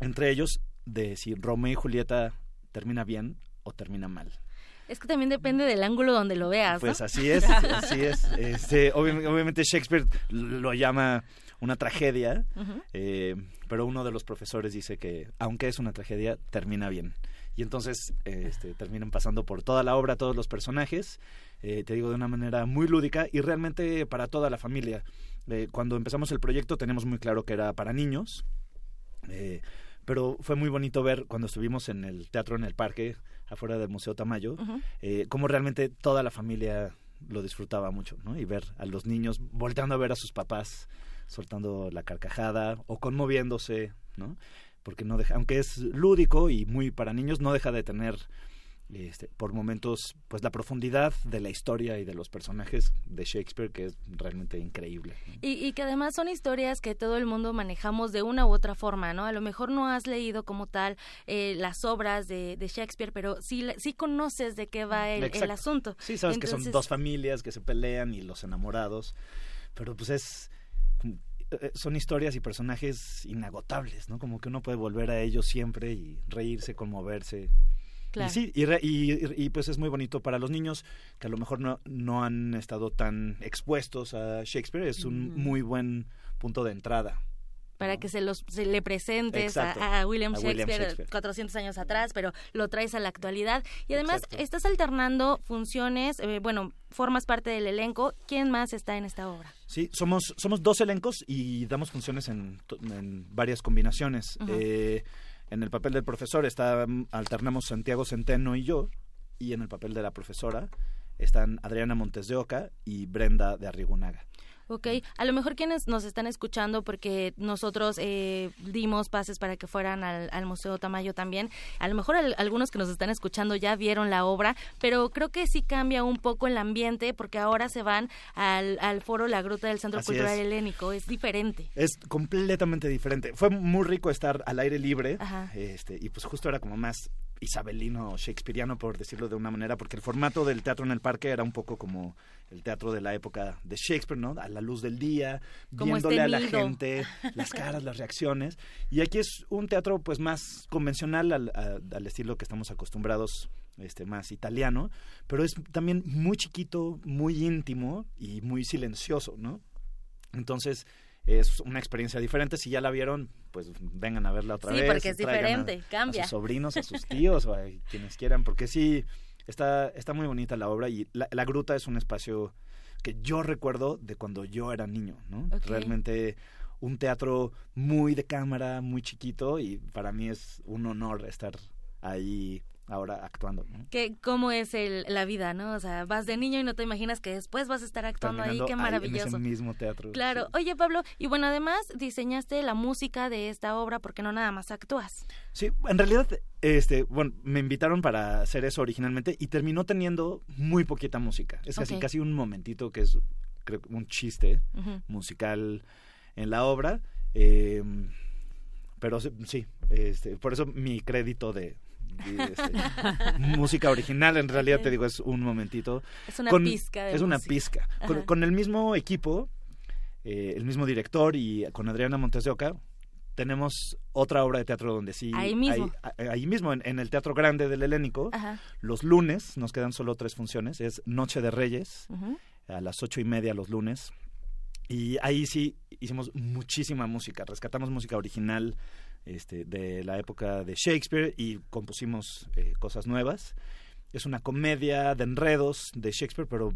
entre ellos de si Romeo y Julieta termina bien o termina mal. Es que también depende del ángulo donde lo veas. Pues así es, así es. Este, obviamente Shakespeare lo llama una tragedia, eh, pero uno de los profesores dice que aunque es una tragedia, termina bien. Y entonces este, terminan pasando por toda la obra, todos los personajes, eh, te digo de una manera muy lúdica y realmente para toda la familia. Eh, cuando empezamos el proyecto teníamos muy claro que era para niños pero fue muy bonito ver cuando estuvimos en el teatro en el parque, afuera del Museo Tamayo, eh, cómo realmente toda la familia lo disfrutaba mucho, ¿no? Y ver a los niños volteando a ver a sus papás, soltando la carcajada o conmoviéndose, ¿no? Porque no deja, aunque es lúdico y muy para niños, no deja de tener este, por momentos, pues la profundidad de la historia y de los personajes de Shakespeare, que es realmente increíble. Y, que además son historias que todo el mundo manejamos de una u otra forma, ¿no? A lo mejor no has leído como tal eh, las obras de, Shakespeare, pero sí, sí conoces de qué va el, asunto. Sí, sabes que son dos familias que se pelean y los enamorados, pero pues es eh, son historias y personajes inagotables, ¿no? Como que uno puede volver a ellos siempre y reírse, conmoverse. Y sí, y, pues es muy bonito para los niños que a lo mejor no, no han estado tan expuestos a Shakespeare, es un muy buen punto de entrada para que se los se le presentes a, William, Shakespeare, 400 años atrás, pero lo traes a la actualidad. Y además estás alternando funciones, eh, bueno, formas parte del elenco. ¿Quién más está en esta obra? Sí, somos somos dos elencos y damos funciones en, varias combinaciones. En el papel del profesor está, mm, alternamos Santiago Centeno y yo, y en el papel de la profesora están Adriana Montes de Oca y Brenda de Arrigunaga. Ok, a lo mejor quienes nos están escuchando, porque nosotros eh, dimos pases para que fueran al, Museo Tamayo también, a lo mejor algunos que nos están escuchando ya vieron la obra, pero creo que sí cambia un poco el ambiente porque ahora se van al, foro La Gruta del Centro Cultural Helénico, es diferente. Es completamente diferente. Fue muy rico estar al aire libre este y pues justo era como más isabelino shakespeariano, por decirlo de una manera, porque el formato del teatro en el parque era un poco como el teatro de la época de Shakespeare, ¿no? A la luz del día, viéndole este a la gente, las caras, las reacciones. Y aquí es un teatro pues más convencional al, al estilo que estamos acostumbrados este, más italiano, pero es también muy chiquito, muy íntimo y muy silencioso, ¿no? Entonces, es una experiencia diferente. Si ya la vieron, pues vengan a verla otra vez. Sí, porque es diferente, cambia. A sus sobrinos, a sus tíos o a quienes quieran, porque sí, está, está muy bonita la obra y la, la gruta es un espacio que yo recuerdo de cuando yo era niño, ¿no? Realmente un teatro muy de cámara, muy chiquito y para mí es un honor estar ahí ahora actuando. ¿no? Que, ¿Cómo es el, la vida, no? O sea, vas de niño y no te imaginas que después vas a estar actuando ahí, qué maravilloso. en ese mismo teatro. Claro. Oye, Pablo, y bueno, además diseñaste la música de esta obra porque no nada más actúas. Sí, en realidad, este, bueno, me invitaron para hacer eso originalmente y terminó teniendo muy poquita música. Es casi, casi un momentito que es, creo, un chiste musical en la obra. Eh, pero sí, este, por eso mi crédito de, este, música original, en realidad te digo, es un momentito. Es una pizca. es una pizca. Con, el mismo equipo, eh, el mismo director y con Adriana Montes de Oca, tenemos otra obra de teatro donde sí... Ahí mismo. ahí mismo, en, el Teatro Grande del Helénico. Los lunes, nos quedan solo tres funciones, es Noche de Reyes, a las ocho y media los lunes. Y ahí sí hicimos muchísima música, rescatamos música original este, de la época de Shakespeare y compusimos eh, cosas nuevas. Es una comedia de enredos de Shakespeare, pero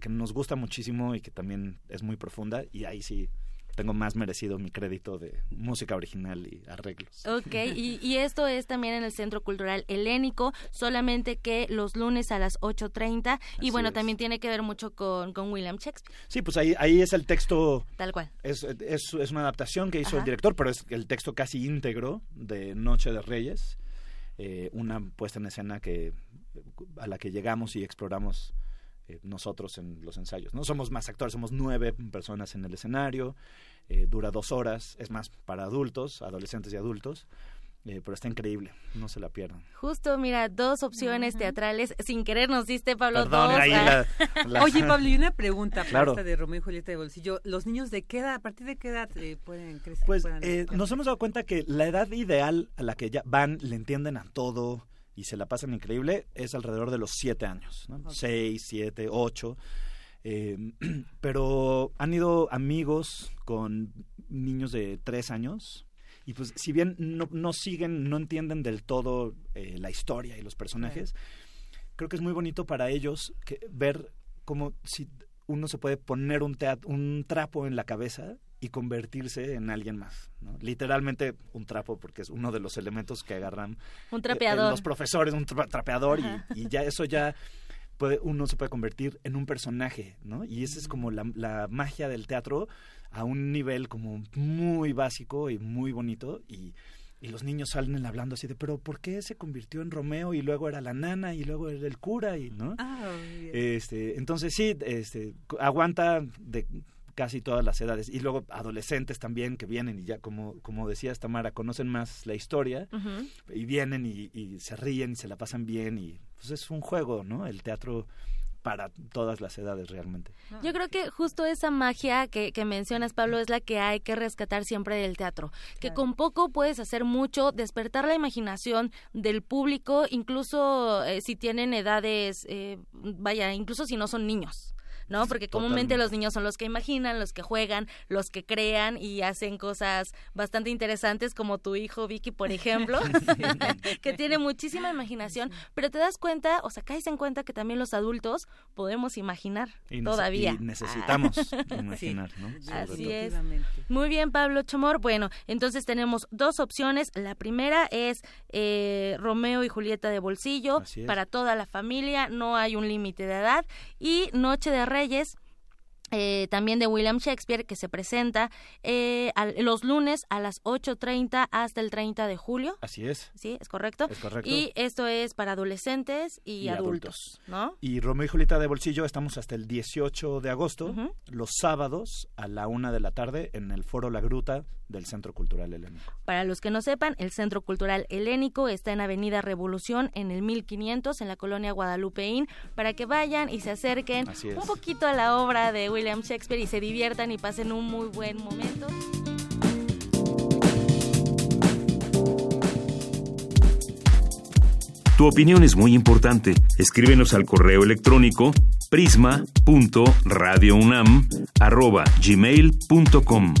que nos gusta muchísimo y que también es muy profunda y ahí sí tengo más merecido mi crédito de música original y arreglos. Ok, y, esto es también en el Centro Cultural Helénico, solamente que los lunes a las 8.30 y bueno, también tiene que ver mucho con, con, William Shakespeare. Sí, pues ahí, ahí es el texto. Tal cual. Es, es, es una adaptación que hizo el director, pero es el texto casi íntegro de Noche de Reyes, eh, una puesta en escena que a la que llegamos y exploramos eh, nosotros en los ensayos. No somos más actores, somos nueve personas en el escenario, eh, dura dos horas, es más para adultos, adolescentes y adultos. Eh, pero está increíble, no se la pierdan. Justo, mira, dos opciones teatrales. Sin querer nos diste, Pablo, dos. Ah. Oye, Pablo, y una pregunta claro. de Romeo y Julieta de Bolsillo. ¿Los niños de qué edad, a partir de qué edad pueden crecer? Pues nos hemos dado cuenta que la edad ideal a la que ya van, le entienden a todo, y se la pasan increíble es alrededor de los siete años, ¿no? Seis, siete, ocho. Eh, pero han ido amigos con niños de tres años y pues si bien no, no siguen, no entienden del todo eh, la historia y los personajes, creo que es muy bonito para ellos que, ver cómo si uno se puede poner un, un trapo en la cabeza y convertirse en alguien más. ¿no? Literalmente un trapo, porque es uno de los elementos que agarran un eh, los profesores, un trapeador, y, ya eso ya puede, uno se puede convertir en un personaje, ¿no? Y esa es como la, la, magia del teatro a un nivel como muy básico y muy bonito y, y los niños salen hablando así de, pero ¿por qué se convirtió en Romeo y luego era la nana y luego era el cura y no? Ah, este, entonces sí, este, aguanta de casi todas las edades. Y luego adolescentes también que vienen y ya, como, como decías Tamara, conocen más la historia y vienen y, se ríen y se la pasan bien y pues es un juego, ¿no? El teatro para todas las edades realmente. Yo creo que justo esa magia que, que, mencionas, Pablo, es la que hay que rescatar siempre del teatro. Que con poco puedes hacer mucho, despertar la imaginación del público, incluso eh, si tienen edades, eh, vaya, incluso si no son niños. ¿No? Porque comúnmente los niños son los que imaginan, los que juegan, los que crean y hacen cosas bastante interesantes como tu hijo Vicky, por ejemplo, que tiene muchísima imaginación, pero te das cuenta, o sea, caes en cuenta que también los adultos podemos imaginar todavía. Y necesitamos imaginar, ¿no? Así es. Muy bien, Pablo Chomor. Bueno, entonces tenemos dos opciones. La primera es eh, Romeo y Julieta de bolsillo para toda la familia, no hay un límite de edad y Noche de Reyes eh, también de William Shakespeare, que se presenta eh, los lunes a las 8.30 hasta el 30 de julio. Así es. Sí, es correcto. Es correcto. Y esto es para adolescentes y, adultos, ¿no? Y Romeo y Julieta de Bolsillo estamos hasta el 18 de agosto, los sábados a la una de la tarde en el Foro La Gruta del Centro Cultural Helénico. Para los que no sepan, el Centro Cultural Helénico está en Avenida Revolución en el 1500 en la colonia Guadalupeín para que vayan y se acerquen un poquito a la obra de William William Shakespeare y se diviertan y pasen un muy buen momento. Tu opinión es muy importante. Escríbenos al correo electrónico prisma.radiounam@gmail.com.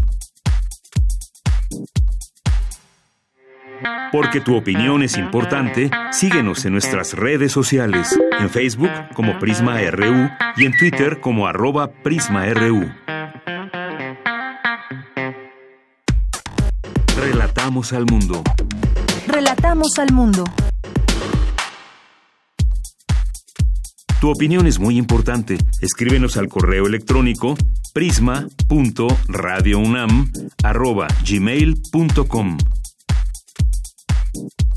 Porque tu opinión es importante, síguenos en nuestras redes sociales, en Facebook como Prisma RU y en Twitter como arroba PrismaRU. Relatamos al mundo. Relatamos al mundo. Tu opinión es muy importante. Escríbenos al correo electrónico prisma.radiounam@gmail.com. thank you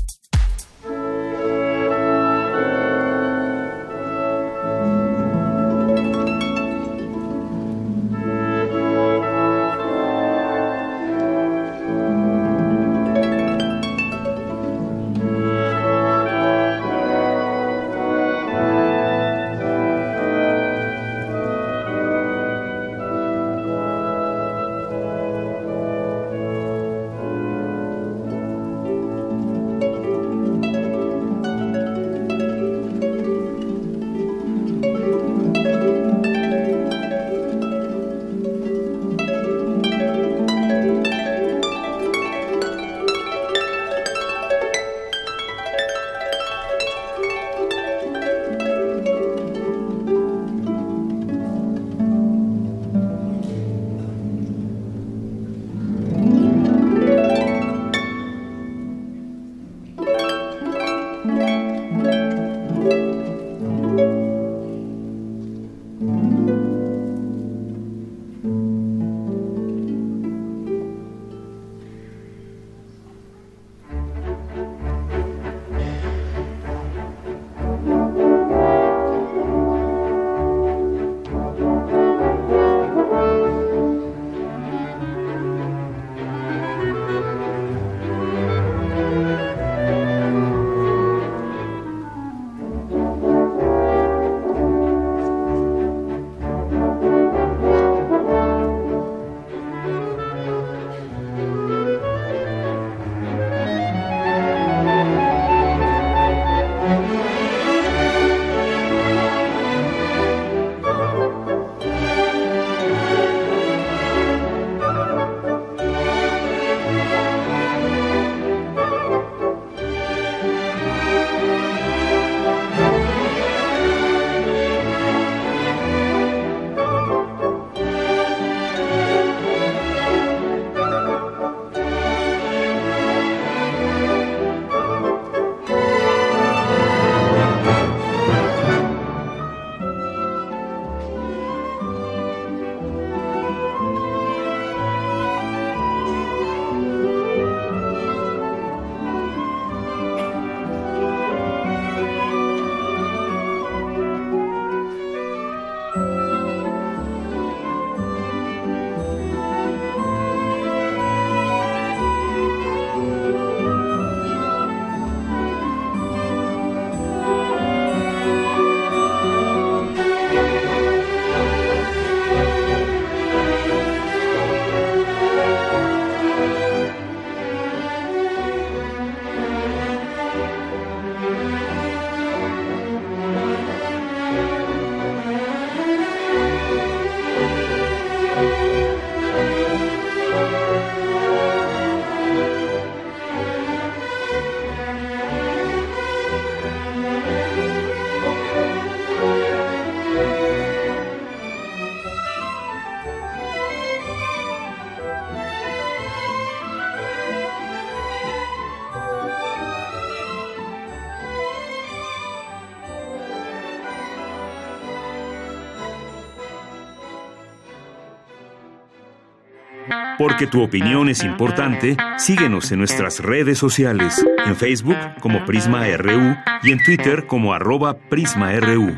Porque tu opinión es importante, síguenos en nuestras redes sociales, en Facebook como Prisma RU y en Twitter como arroba PrismaRU.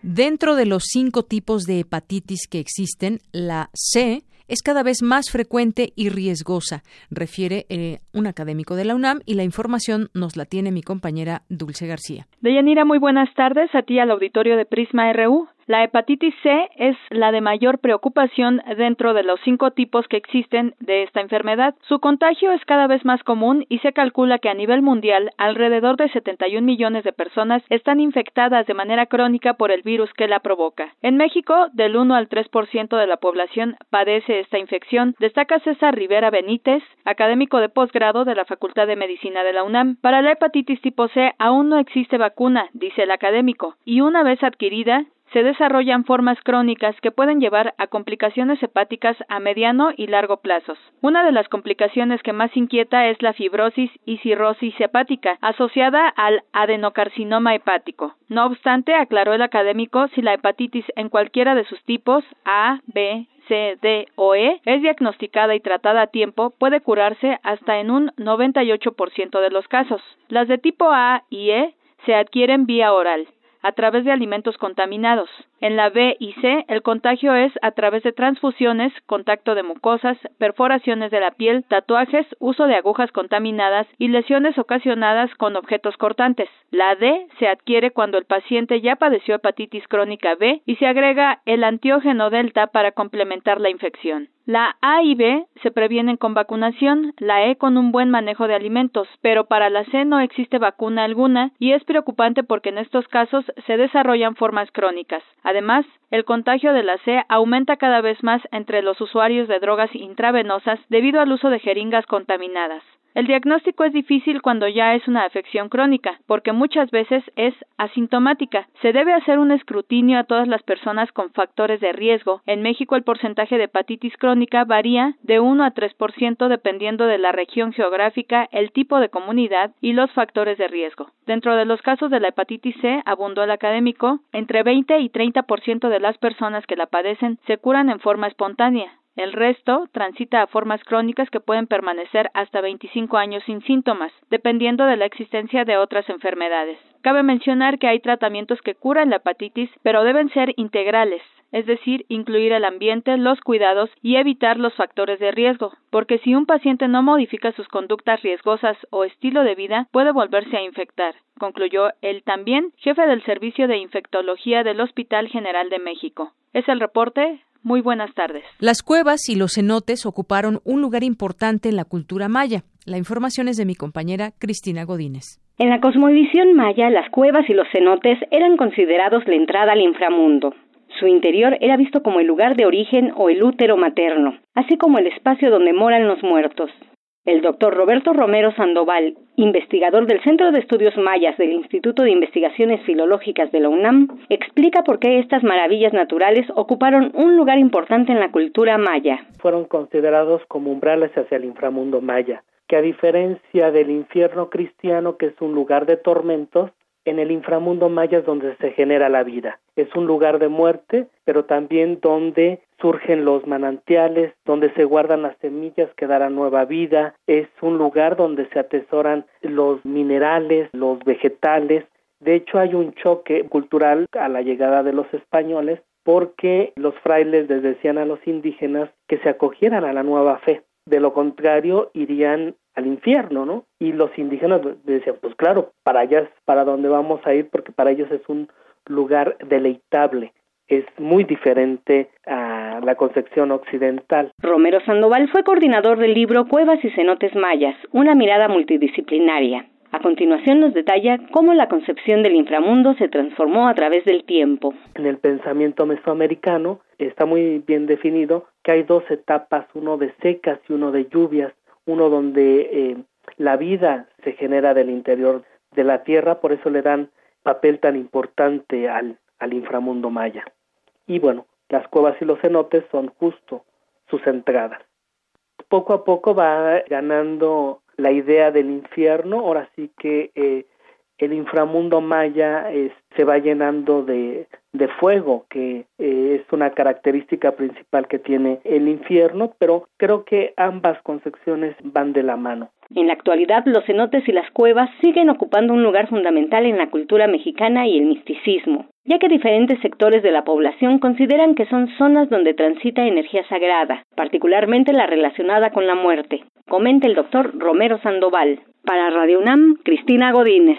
Dentro de los cinco tipos de hepatitis que existen, la C es cada vez más frecuente y riesgosa, refiere eh, un académico de la UNAM y la información nos la tiene mi compañera Dulce García. Deyanira, muy buenas tardes a ti al auditorio de Prisma RU. La hepatitis C es la de mayor preocupación dentro de los cinco tipos que existen de esta enfermedad. Su contagio es cada vez más común y se calcula que a nivel mundial alrededor de 71 millones de personas están infectadas de manera crónica por el virus que la provoca. En México, del 1 al 3% de la población padece esta infección, destaca César Rivera Benítez, académico de posgrado de la Facultad de Medicina de la UNAM. Para la hepatitis tipo C aún no existe vacuna, dice el académico, y una vez adquirida, se desarrollan formas crónicas que pueden llevar a complicaciones hepáticas a mediano y largo plazos. Una de las complicaciones que más inquieta es la fibrosis y cirrosis hepática, asociada al adenocarcinoma hepático. No obstante, aclaró el académico, si la hepatitis en cualquiera de sus tipos A, B, C, D o E es diagnosticada y tratada a tiempo, puede curarse hasta en un 98% de los casos. Las de tipo A y E se adquieren vía oral a través de alimentos contaminados. En la B y C, el contagio es a través de transfusiones, contacto de mucosas, perforaciones de la piel, tatuajes, uso de agujas contaminadas y lesiones ocasionadas con objetos cortantes. La D se adquiere cuando el paciente ya padeció hepatitis crónica B y se agrega el antiógeno delta para complementar la infección. La A y B se previenen con vacunación, la E con un buen manejo de alimentos, pero para la C no existe vacuna alguna y es preocupante porque en estos casos se desarrollan formas crónicas. Además, el contagio de la C aumenta cada vez más entre los usuarios de drogas intravenosas debido al uso de jeringas contaminadas. El diagnóstico es difícil cuando ya es una afección crónica, porque muchas veces es asintomática. Se debe hacer un escrutinio a todas las personas con factores de riesgo. En México el porcentaje de hepatitis crónica varía de 1 a 3% dependiendo de la región geográfica, el tipo de comunidad y los factores de riesgo. Dentro de los casos de la hepatitis C, abundó el académico, entre 20 y 30% de las personas que la padecen se curan en forma espontánea. El resto transita a formas crónicas que pueden permanecer hasta 25 años sin síntomas, dependiendo de la existencia de otras enfermedades. Cabe mencionar que hay tratamientos que curan la hepatitis, pero deben ser integrales, es decir, incluir el ambiente, los cuidados y evitar los factores de riesgo, porque si un paciente no modifica sus conductas riesgosas o estilo de vida, puede volverse a infectar, concluyó el también jefe del Servicio de Infectología del Hospital General de México. Es el reporte. Muy buenas tardes. Las cuevas y los cenotes ocuparon un lugar importante en la cultura maya. La información es de mi compañera Cristina Godínez. En la cosmovisión maya, las cuevas y los cenotes eran considerados la entrada al inframundo. Su interior era visto como el lugar de origen o el útero materno, así como el espacio donde moran los muertos. El doctor Roberto Romero Sandoval, investigador del Centro de Estudios Mayas del Instituto de Investigaciones Filológicas de la UNAM, explica por qué estas maravillas naturales ocuparon un lugar importante en la cultura maya. Fueron considerados como umbrales hacia el inframundo maya, que a diferencia del infierno cristiano, que es un lugar de tormentos, en el inframundo maya donde se genera la vida. Es un lugar de muerte, pero también donde surgen los manantiales, donde se guardan las semillas que darán nueva vida. Es un lugar donde se atesoran los minerales, los vegetales. De hecho, hay un choque cultural a la llegada de los españoles porque los frailes les decían a los indígenas que se acogieran a la nueva fe. De lo contrario, irían al infierno, ¿no? Y los indígenas decían, pues claro, para allá es para donde vamos a ir porque para ellos es un lugar deleitable es muy diferente a la concepción occidental. Romero Sandoval fue coordinador del libro Cuevas y cenotes mayas, una mirada multidisciplinaria. A continuación nos detalla cómo la concepción del inframundo se transformó a través del tiempo. En el pensamiento mesoamericano está muy bien definido que hay dos etapas, uno de secas y uno de lluvias uno donde eh, la vida se genera del interior de la tierra, por eso le dan papel tan importante al, inframundo maya. Y bueno, las cuevas y los cenotes son justo sus entradas. Poco a poco va ganando la idea del infierno, ahora sí que eh, el inframundo maya se va llenando de, fuego, que eh, es una característica principal que tiene el infierno, pero creo que ambas concepciones van de la mano. En la actualidad, los cenotes y las cuevas siguen ocupando un lugar fundamental en la cultura mexicana y el misticismo, ya que diferentes sectores de la población consideran que son zonas donde transita energía sagrada, particularmente la relacionada con la muerte, comenta el doctor Romero Sandoval. Para Radio UNAM, Cristina Godínez.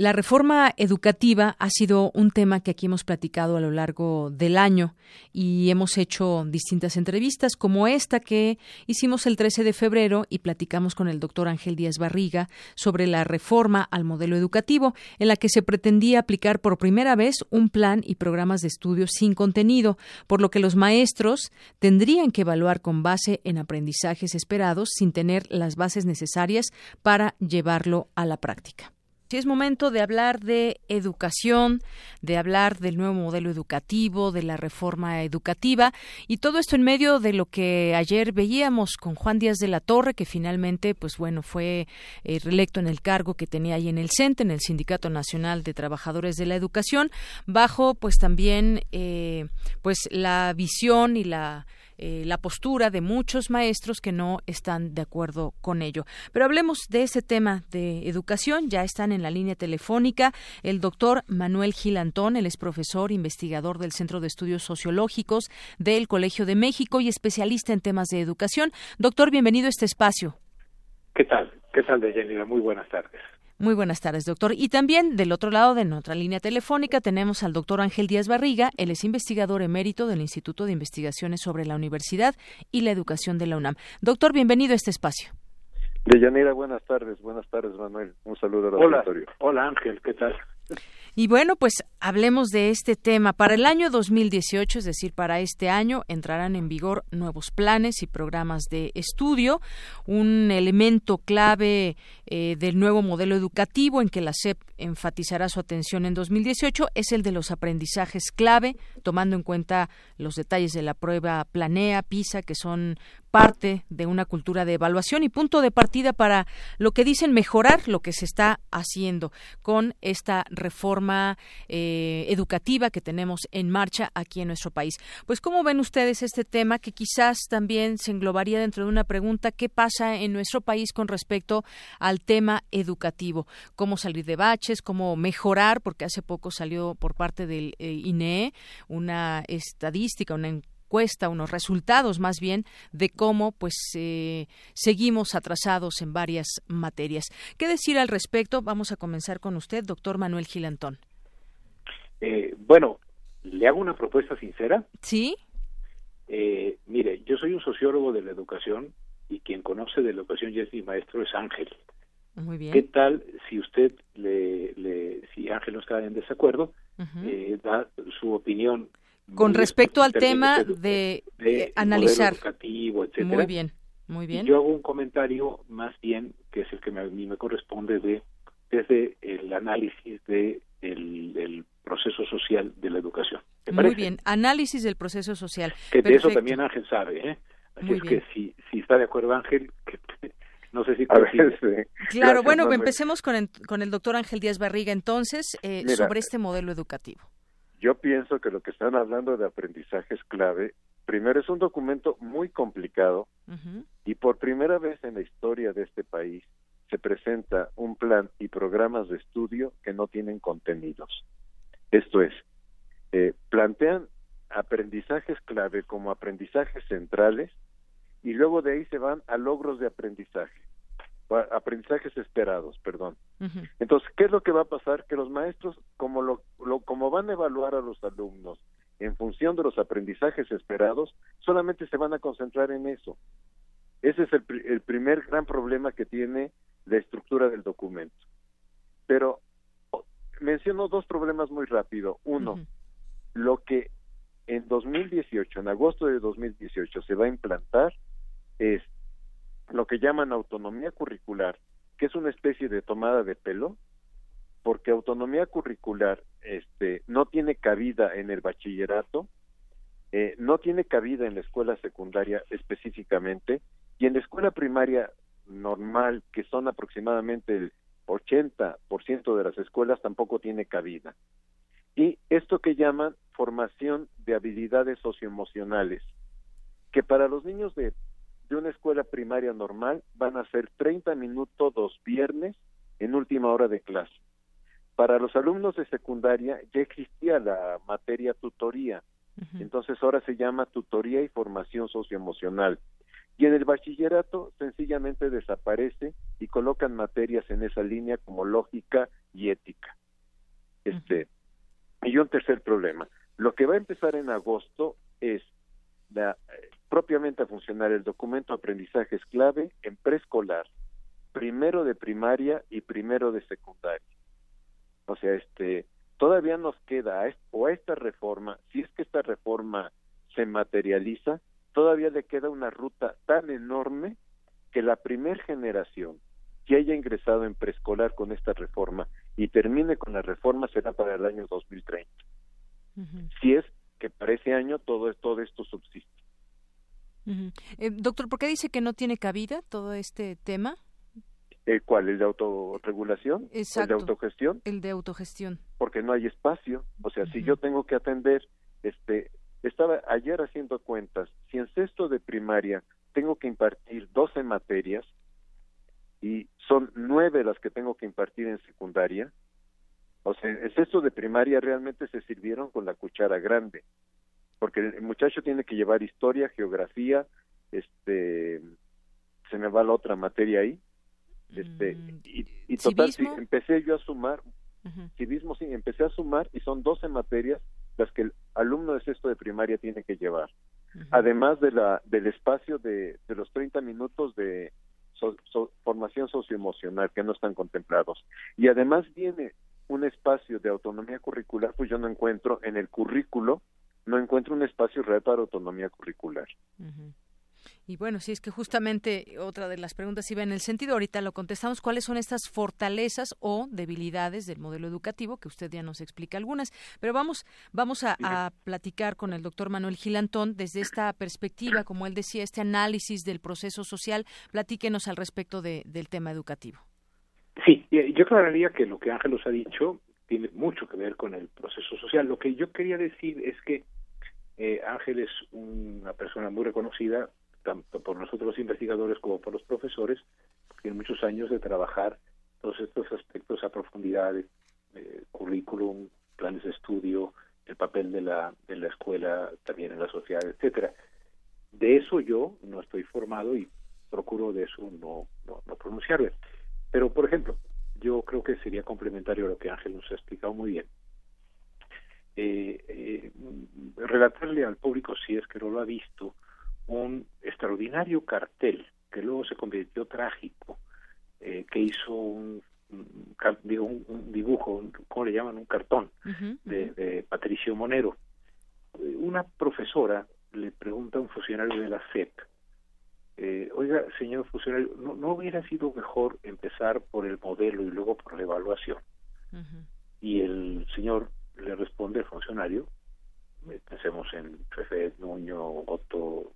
La reforma educativa ha sido un tema que aquí hemos platicado a lo largo del año y hemos hecho distintas entrevistas como esta que hicimos el 13 de febrero y platicamos con el doctor Ángel Díaz Barriga sobre la reforma al modelo educativo en la que se pretendía aplicar por primera vez un plan y programas de estudio sin contenido, por lo que los maestros tendrían que evaluar con base en aprendizajes esperados sin tener las bases necesarias para llevarlo a la práctica. Sí, es momento de hablar de educación, de hablar del nuevo modelo educativo, de la reforma educativa y todo esto en medio de lo que ayer veíamos con Juan Díaz de la Torre, que finalmente, pues bueno, fue eh, reelecto en el cargo que tenía ahí en el CENTE, en el Sindicato Nacional de Trabajadores de la Educación, bajo pues también eh, pues la visión y la eh, la postura de muchos maestros que no están de acuerdo con ello. Pero hablemos de ese tema de educación. Ya están en la línea telefónica el doctor Manuel Gilantón, él es profesor investigador del Centro de Estudios Sociológicos del Colegio de México y especialista en temas de educación. Doctor, bienvenido a este espacio. ¿Qué tal? ¿Qué tal, Deyanira? Muy buenas tardes. Muy buenas tardes, doctor. Y también del otro lado de nuestra línea telefónica tenemos al doctor Ángel Díaz Barriga. Él es investigador emérito del Instituto de Investigaciones sobre la Universidad y la Educación de la UNAM. Doctor, bienvenido a este espacio. Deyanira, buenas tardes. Buenas tardes, Manuel. Un saludo al hola, Hola, Ángel. ¿Qué tal? Y bueno, pues hablemos de este tema. Para el año 2018, es decir, para este año, entrarán en vigor nuevos planes y programas de estudio. Un elemento clave eh, del nuevo modelo educativo en que la SEP enfatizará su atención en 2018 es el de los aprendizajes clave, tomando en cuenta los detalles de la prueba Planea, PISA, que son parte de una cultura de evaluación y punto de partida para lo que dicen mejorar lo que se está haciendo con esta reforma eh, educativa que tenemos en marcha aquí en nuestro país. Pues, ¿cómo ven ustedes este tema que quizás también se englobaría dentro de una pregunta qué pasa en nuestro país con respecto al tema educativo? ¿Cómo salir de baches? ¿Cómo mejorar? Porque hace poco salió por parte del eh, INE una estadística, una cuesta unos resultados más bien de cómo pues eh, seguimos atrasados en varias materias. ¿Qué decir al respecto? Vamos a comenzar con usted, doctor Manuel Gilantón. Eh, bueno, le hago una propuesta sincera. Sí. Eh, mire, yo soy un sociólogo de la educación y quien conoce de la educación y es mi maestro es Ángel. Muy bien. ¿Qué tal si usted, le, si Ángel no está en desacuerdo, da su opinión con respecto al tema de, analizar. Muy bien, muy bien. yo hago un comentario más bien, que es el que a mí me corresponde, de desde el análisis de el, proceso social de la educación. Muy bien, análisis del proceso social. Que de eso también Ángel sabe, ¿eh? Así es que si, si está de acuerdo Ángel, no sé si Claro, bueno, empecemos con el, con el doctor Ángel Díaz Barriga entonces eh, sobre este modelo educativo. Yo pienso que lo que están hablando de aprendizaje es clave. Primero, es un documento muy complicado y por primera vez en la historia de este país se presenta un plan y programas de estudio que no tienen contenidos. Esto es, eh, plantean aprendizajes clave como aprendizajes centrales y luego de ahí se van a logros de aprendizaje aprendizajes esperados, perdón. Entonces, ¿qué es lo que va a pasar? Que los maestros, como lo, como van a evaluar a los alumnos en función de los aprendizajes esperados, solamente se van a concentrar en eso. Ese es el, el primer gran problema que tiene la estructura del documento. Pero menciono dos problemas muy rápido. Uno, lo que en 2018, en agosto de 2018, se va a implantar es lo que llaman autonomía curricular, que es una especie de tomada de pelo, porque autonomía curricular este, no tiene cabida en el bachillerato, eh, no tiene cabida en la escuela secundaria específicamente, y en la escuela primaria normal, que son aproximadamente el 80% de las escuelas, tampoco tiene cabida. Y esto que llaman formación de habilidades socioemocionales, que para los niños de de una escuela primaria normal van a ser 30 minutos los viernes en última hora de clase. Para los alumnos de secundaria ya existía la materia tutoría, entonces ahora se llama tutoría y formación socioemocional. Y en el bachillerato sencillamente desaparece y colocan materias en esa línea como lógica y ética. Este, y un tercer problema. Lo que va a empezar en agosto es la, propiamente a funcionar el documento aprendizajes clave en preescolar, primero de primaria y primero de secundaria. O sea, este, todavía nos queda a, o a esta reforma, si es que esta reforma se materializa, todavía le queda una ruta tan enorme que la primer generación que haya ingresado en preescolar con esta reforma y termine con la reforma será para el año 2030. Si es que para ese año todo, todo esto subsiste. Eh, doctor, ¿por qué dice que no tiene cabida todo este tema? ¿El cuál? ¿El de autorregulación? ¿El de autogestión? El de autogestión. Porque no hay espacio. O sea, si yo tengo que atender, este, estaba ayer haciendo cuentas, si en sexto de primaria tengo que impartir 12 materias y son nueve las que tengo que impartir en secundaria, o sea, en sexto de primaria realmente se sirvieron con la cuchara grande, porque el muchacho tiene que llevar historia, geografía, este, se me va la otra materia ahí, este, mm, y, y total, empecé yo a sumar, civismo sí, empecé a sumar y son 12 materias las que el alumno de sexto de primaria tiene que llevar. Además de la, del espacio de, de los 30 minutos de formación socioemocional que no están contemplados. Y además viene un espacio de autonomía curricular, pues yo no encuentro en el currículo, no encuentro un espacio real para autonomía curricular. Y bueno, sí, es que justamente otra de las preguntas iba en el sentido, ahorita lo contestamos, ¿cuáles son estas fortalezas o debilidades del modelo educativo? Que usted ya nos explica algunas, pero vamos, vamos a, platicar con el doctor Manuel Gilantón desde esta perspectiva, como él decía, este análisis del proceso social. Platíquenos al respecto del tema educativo. Sí, yo aclararía que lo que Ángelos ha dicho tiene mucho que ver con el proceso social. Lo que yo quería decir es que eh, Ángel es una persona muy reconocida tanto por nosotros los investigadores como por los profesores, tienen muchos años de trabajar todos estos aspectos a profundidad, eh, currículum, planes de estudio, el papel de la, de la escuela también en la sociedad, etcétera. De eso yo no estoy formado y procuro de eso no, no, no. Pero, por ejemplo, yo creo que sería complementario a lo que Ángel nos ha explicado muy bien. Eh, eh, relatarle al público, si es que no lo ha visto, un extraordinario cartel que luego se convirtió trágico, eh, que hizo un, un, dibujo, ¿cómo le llaman? Un cartón de, Patricio Monero. Una profesora le pregunta a un funcionario de la SEP, eh, oiga, señor funcionario, ¿no, ¿no, hubiera sido mejor empezar por el modelo y luego por la evaluación? Y el señor le responde, el funcionario, pensemos en Fefe, Nuño, Otto,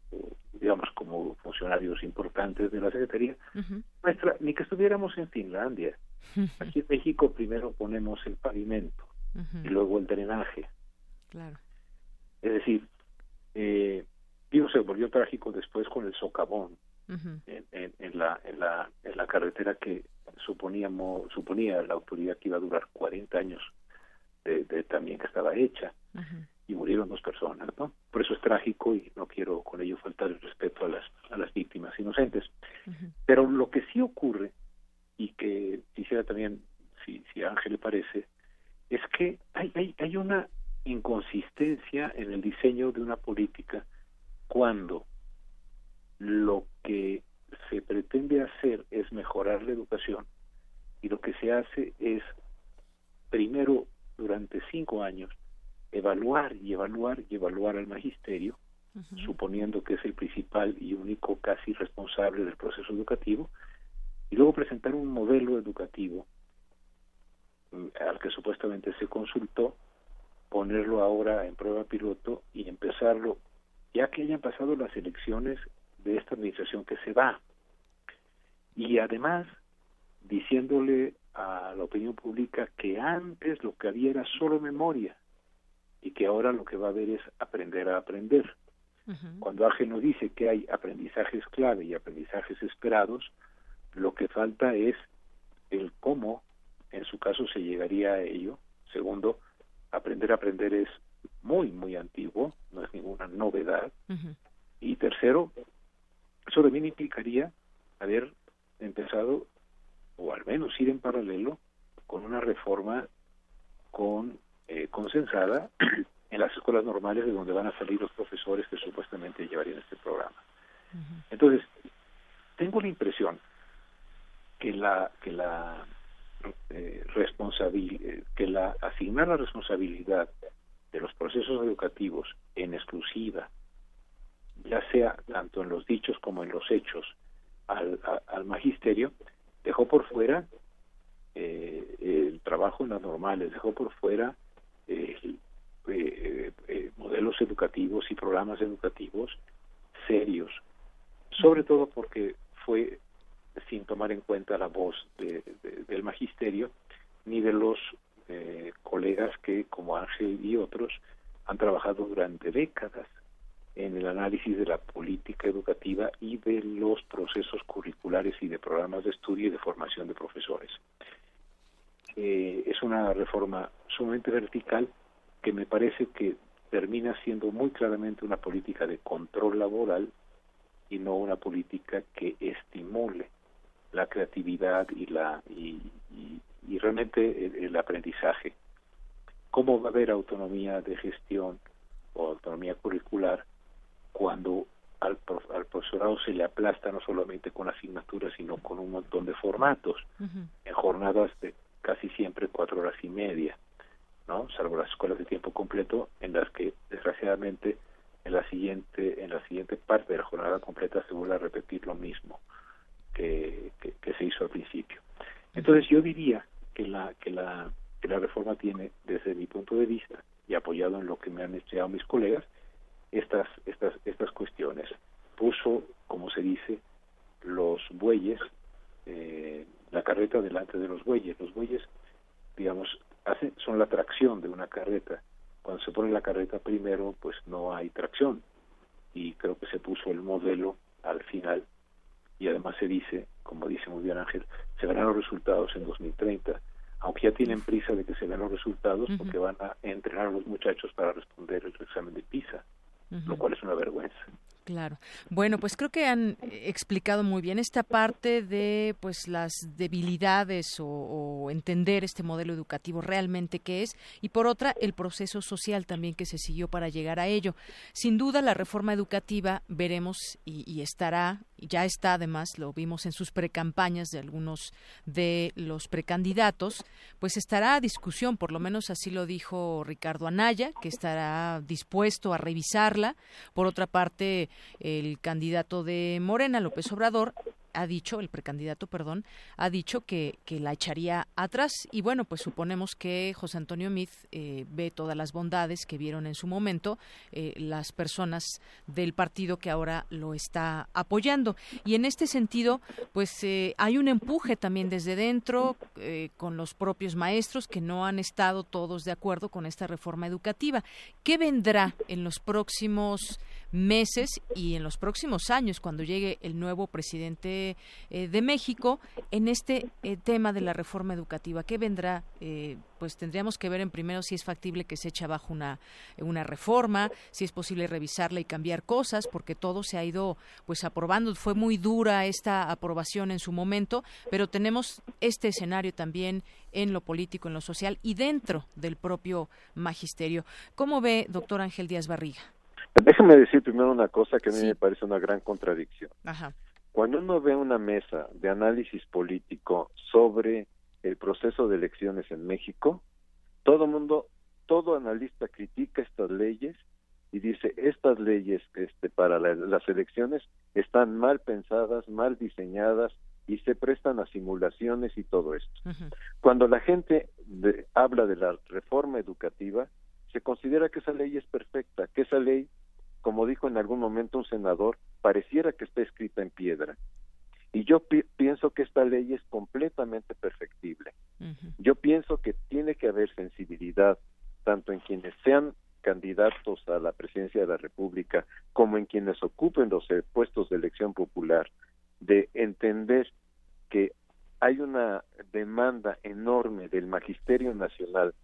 digamos como funcionarios importantes de la Secretaría, nuestra, ni que estuviéramos en Finlandia. Aquí en México primero ponemos el pavimento y luego el drenaje. Claro. Es decir, eh, se volvió trágico después con el socavón en, en, la, en, la, en la carretera que suponíamos, suponía la autoridad que iba a durar 40 años de, de también que estaba hecha y murieron dos personas, ¿no? Por eso es trágico y no quiero con ello faltar el respeto a las, a las víctimas inocentes. Pero lo que sí ocurre, y que quisiera también, si, si a Ángel le parece, es que hay, hay, hay una inconsistencia en el diseño de una política cuando lo que se pretende hacer es mejorar la educación y lo que se hace es primero durante cinco años evaluar y evaluar y evaluar al magisterio, suponiendo que es el principal y único casi responsable del proceso educativo, y luego presentar un modelo educativo mm, al que supuestamente se consultó, ponerlo ahora en prueba piloto y empezarlo, ya que hayan pasado las elecciones de esta administración que se va. Y además, diciéndole a la opinión pública que antes lo que había era solo memoria, y que ahora lo que va a haber es aprender a aprender. Cuando Ángel nos dice que hay aprendizajes clave y aprendizajes esperados, lo que falta es el cómo, en su caso, se llegaría a ello. Segundo, aprender a aprender es muy, muy antiguo, no es ninguna novedad. Y tercero, eso también implicaría haber empezado, o al menos ir en paralelo, con una reforma con eh, consensada en las escuelas normales de donde van a salir los profesores que supuestamente llevarían este programa. Entonces, tengo la impresión que la que la eh, responsabilidad que la asignar la responsabilidad de los procesos educativos en exclusiva ya sea tanto en los dichos como en los hechos al, al magisterio dejó por fuera eh, el trabajo en las normales dejó por fuera eh, eh, modelos educativos y programas educativos serios sobre todo porque fue sin tomar en cuenta la voz del magisterio ni de los eh, colegas que, como Ángel y otros, han trabajado durante décadas en el análisis de la política educativa y de los procesos curriculares y de programas de estudio y de formación de profesores. Eh, es una reforma sumamente vertical que me parece que termina siendo muy claramente una política de control laboral y no una política que estimule la creatividad y la y, realmente el, aprendizaje. ¿Cómo va a haber autonomía de gestión o autonomía curricular cuando al, al profesorado se le aplasta no solamente con asignaturas, sino con un montón de formatos, en jornadas de casi siempre cuatro horas y media, ¿no? Salvo las escuelas de tiempo completo, en las que desgraciadamente en la siguiente en la siguiente parte de la jornada completa se vuelve a repetir lo mismo que, se hizo al principio. Entonces yo diría que la, que la, que la reforma tiene, desde mi punto de vista, y apoyado en lo que me han estudiado mis colegas, estas, estas, estas cuestiones. Puso, como se dice, los bueyes, eh, la carreta delante de los bueyes. Los bueyes, digamos, hacen, son la tracción de una carreta. Cuando se pone la carreta primero, pues no hay tracción. Y creo que se puso el modelo al final y además se dice, como dice muy bien Ángel, se verán los resultados en 2030, aunque ya tienen prisa de que se vean los resultados porque van a entrenar a los muchachos para responder el examen de PISA, lo cual es una vergüenza. Claro. Bueno, pues creo que han explicado muy bien esta parte de pues las debilidades o, entender este modelo educativo realmente qué es y por otra el proceso social también que se siguió para llegar a ello. Sin duda la reforma educativa veremos y, y estará ya está además, lo vimos en sus precampañas de algunos de los precandidatos, pues estará a discusión, por lo menos así lo dijo Ricardo Anaya, que estará dispuesto a revisarla. Por otra parte, el candidato de Morena, López Obrador, ha dicho, el precandidato, perdón, ha dicho que, que la echaría atrás. Y bueno, pues suponemos que José Antonio Mith eh, ve todas las bondades que vieron en su momento eh, las personas del partido que ahora lo está apoyando. Y en este sentido, pues eh, hay un empuje también desde dentro con los propios maestros que no han estado todos de acuerdo con esta reforma educativa. ¿Qué vendrá en los próximos meses y en los próximos años, cuando llegue el nuevo presidente eh, de México, en este eh, tema de la reforma educativa? ¿Qué vendrá? Eh, pues tendríamos que ver en primero si es factible que se eche abajo una, una reforma, si es posible revisarla y cambiar cosas, porque todo se ha ido pues aprobando. Fue muy dura esta aprobación en su momento, pero tenemos este escenario también en lo político, en lo social y dentro del propio magisterio. ¿Cómo ve, doctor Ángel Díaz Barriga? Déjame decir primero una cosa que a mí me parece una gran contradicción. Cuando uno ve una mesa de análisis político sobre el proceso de elecciones en México, todo mundo, todo analista critica estas leyes y dice estas leyes este, para las elecciones están mal pensadas, mal diseñadas y se prestan a simulaciones y todo esto. Cuando la gente habla de la reforma educativa, se considera que esa ley es perfecta, que esa ley como dijo en algún momento un senador, pareciera que está escrita en piedra. Y yo pienso que esta ley es completamente perfectible. Yo pienso que tiene que haber sensibilidad tanto en quienes sean candidatos a la presidencia de la República como en quienes ocupen los eh, puestos de elección popular, de entender que hay una demanda enorme del magisterio nacional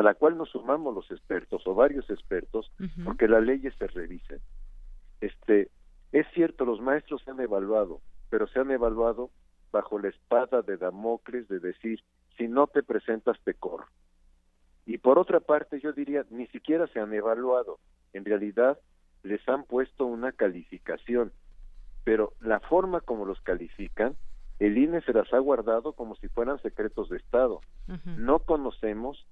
a la cual nos sumamos los expertos o varios expertos porque las leyes se revisen. Este, es cierto, los maestros se han evaluado, pero se han evaluado bajo la espada de Damocles de decir, si no te presentas te corro. Y por otra parte, yo diría, ni siquiera se han evaluado. En realidad, les han puesto una calificación, pero la forma como los califican, el INE se las ha guardado como si fueran secretos de Estado. No conocemos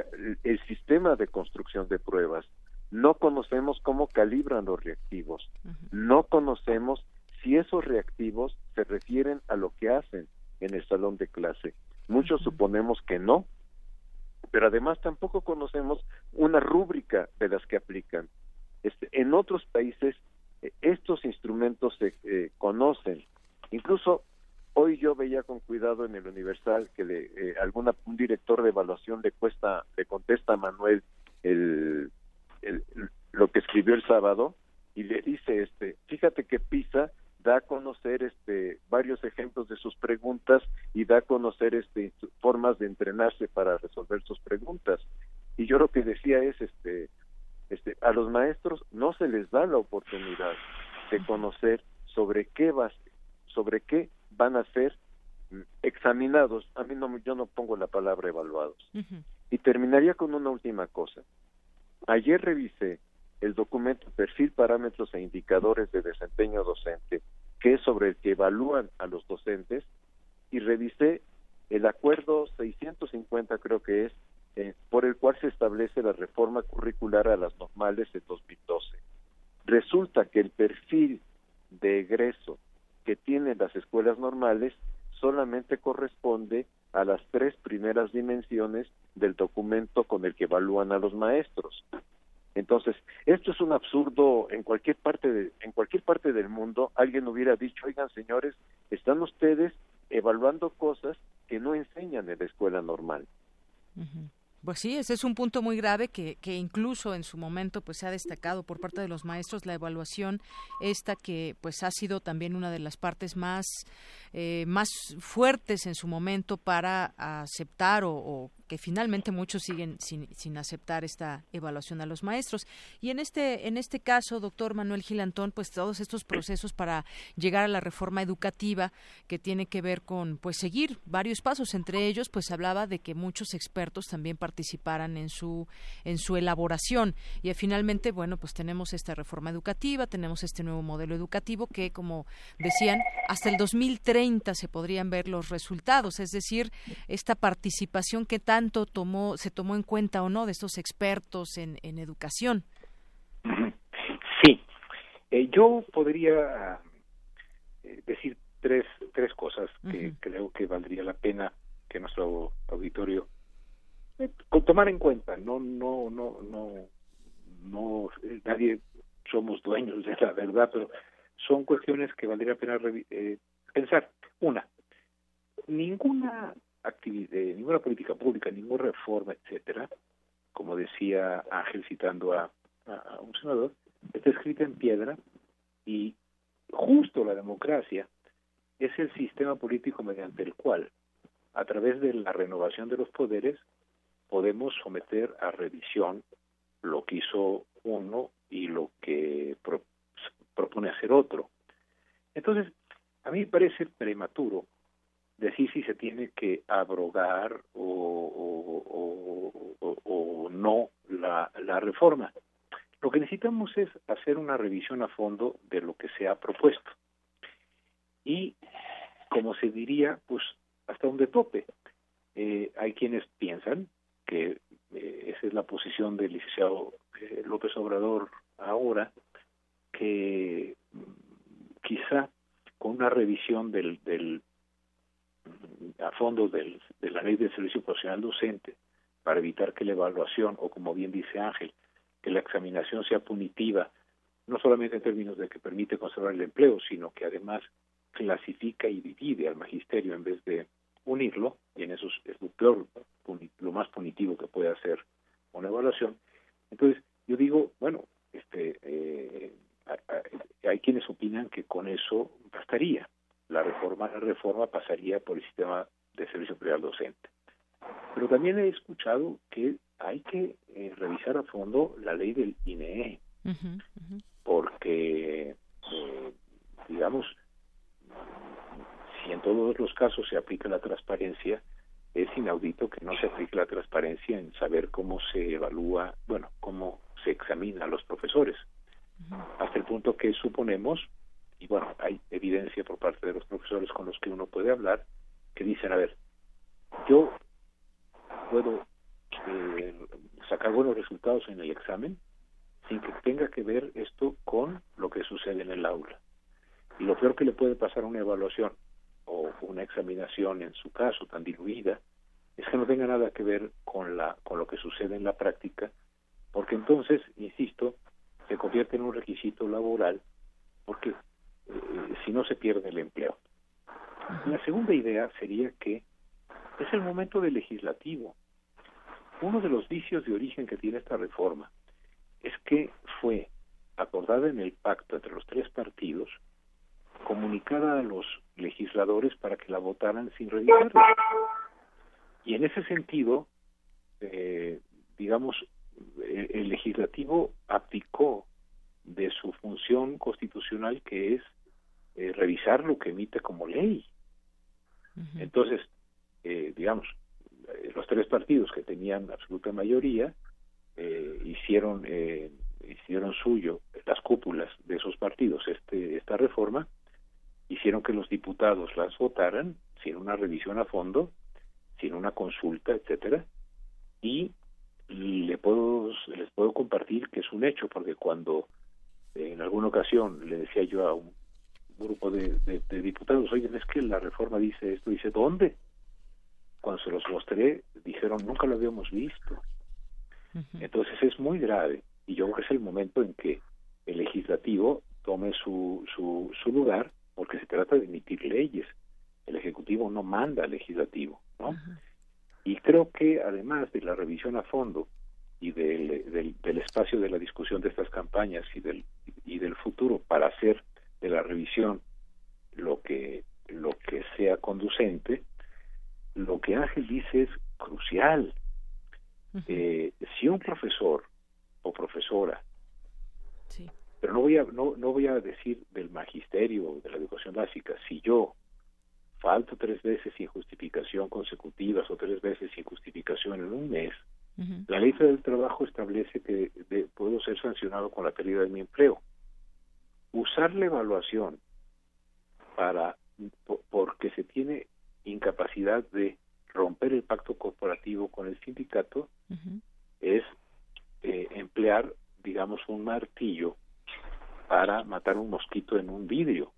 el sistema de construcción de pruebas, no conocemos cómo calibran los reactivos, no conocemos si esos reactivos se refieren a lo que hacen en el salón de clase. Muchos suponemos que no, pero además tampoco conocemos una rúbrica de las que aplican. Este, en otros países eh, estos instrumentos se eh, conocen. Incluso hoy yo veía con cuidado en el Universal que le, eh, alguna un director de evaluación le cuesta le contesta a Manuel el, lo que escribió el sábado y le dice este fíjate que PISA da a conocer este varios ejemplos de sus preguntas y da a conocer este formas de entrenarse para resolver sus preguntas y yo lo que decía es este este a los maestros no se les da la oportunidad de conocer sobre qué vas sobre qué van a ser examinados. A mí no yo no pongo la palabra evaluados. Y terminaría con una última cosa. Ayer revisé el documento Perfil, Parámetros e Indicadores de Desempeño Docente, que es sobre el que evalúan a los docentes, y revisé el acuerdo 650, creo que es, eh, por el cual se establece la reforma curricular a las normales de 2012. Resulta que el perfil de egreso que tienen las escuelas normales solamente corresponde a las tres primeras dimensiones del documento con el que evalúan a los maestros. Entonces, esto es un absurdo en cualquier parte de, en cualquier parte del mundo. Alguien hubiera dicho, oigan señores, están ustedes evaluando cosas que no enseñan en la escuela normal. Pues sí, ese es un punto muy grave que, que incluso en su momento pues se ha destacado por parte de los maestros la evaluación esta que pues ha sido también una de las partes más eh, más fuertes en su momento para aceptar o, finalmente muchos siguen sin, aceptar esta evaluación a los maestros. Y en este, en este caso, doctor Manuel Gilantón, pues todos estos procesos para llegar a la reforma educativa que tiene que ver con pues seguir varios pasos, entre ellos pues hablaba de que muchos expertos también participaran en su, en su elaboración. Y finalmente, bueno, pues tenemos esta reforma educativa, tenemos este nuevo modelo educativo que, como decían, hasta el 2030 se podrían ver los resultados, es decir, esta participación que tanto tomó, se tomó en cuenta o no de estos expertos en, educación. Sí, eh, yo podría eh, decir tres, tres cosas que creo que valdría la pena que nuestro auditorio eh, tomar en cuenta. No, no, no, no, no, nadie somos dueños de la verdad, pero son cuestiones que valdría la pena pensar. Una, ninguna ninguna política pública, ninguna reforma, etcétera, como decía Ángel citando a, un senador, está escrita en piedra y justo la democracia es el sistema político mediante el cual, a través de la renovación de los poderes, podemos someter a revisión lo que hizo uno y lo que propone hacer otro. Entonces, a mí me parece prematuro decir si se tiene que abrogar o, o, no la, la reforma. Lo que necesitamos es hacer una revisión a fondo de lo que se ha propuesto. Y, como se diría, pues hasta donde tope. Eh, hay quienes piensan que eh, esa es la posición del licenciado eh, López Obrador ahora, que mm, quizá con una revisión del, del a fondo del, de la ley del servicio profesional docente para evitar que la evaluación o como bien dice Ángel que la examinación sea punitiva no solamente en términos de que permite conservar el empleo sino que además clasifica y divide al magisterio en vez de unirlo y en eso es lo peor lo más punitivo que puede hacer una evaluación entonces yo digo, bueno, este, eh, hay quienes opinan que con eso bastaría. La reforma, la reforma pasaría por el sistema de servicio privado docente. Pero también he escuchado que hay que eh, revisar a fondo la ley del INE, porque, eh, digamos, si en todos los casos se aplica la transparencia, es inaudito que no se aplique la transparencia en saber cómo se evalúa, bueno, cómo se examina a los profesores. Hasta el punto que suponemos, y bueno, hay evidencia por parte de los profesores con los que uno puede hablar, que dicen, a ver, yo puedo eh, sacar buenos resultados en el examen sin que tenga que ver esto con lo que sucede en el aula. Y lo peor que le puede pasar a una evaluación o una examinación en su caso tan diluida es que no tenga nada que ver con la con lo que sucede en la práctica porque entonces insisto se convierte en un requisito laboral porque eh, si no se pierde el empleo. La segunda idea sería que es el momento del legislativo. Uno de los vicios de origen que tiene esta reforma es que fue acordada en el pacto entre los tres partidos comunicada a los legisladores para que la votaran sin revisarla. Y en ese sentido, eh, digamos, el, legislativo aplicó de su función constitucional que es eh, revisar lo que emite como ley. Entonces, eh, digamos, los tres partidos que tenían absoluta mayoría hicieron hicieron suyo las cúpulas de esos partidos este esta reforma hicieron que los diputados las votaran sin una revisión a fondo, sin una consulta, etcétera, y le puedo, les puedo compartir que es un hecho, porque cuando en alguna ocasión le decía yo a un grupo de, diputados, oigan, es que la reforma dice esto, dice, ¿dónde? Cuando se los mostré, dijeron, nunca lo habíamos visto. Entonces es muy grave, y yo creo que es el momento en que el legislativo tome su, su, su lugar porque se trata de emitir leyes. El Ejecutivo no manda al Legislativo, ¿no? Y creo que además de la revisión a fondo y del, del, espacio de la discusión de estas campañas y del, y del futuro para hacer de la revisión lo que, lo que sea conducente, lo que Ángel dice es crucial. Eh, si un profesor o profesora pero no voy a no, no voy a decir del magisterio de la educación básica si yo falto tres veces sin justificación consecutivas o tres veces sin justificación en un mes la ley del trabajo establece que puedo ser sancionado con la pérdida de mi empleo usar la evaluación para porque se tiene incapacidad de romper el pacto corporativo con el sindicato es eh, emplear digamos un martillo para matar un mosquito en un vidrio.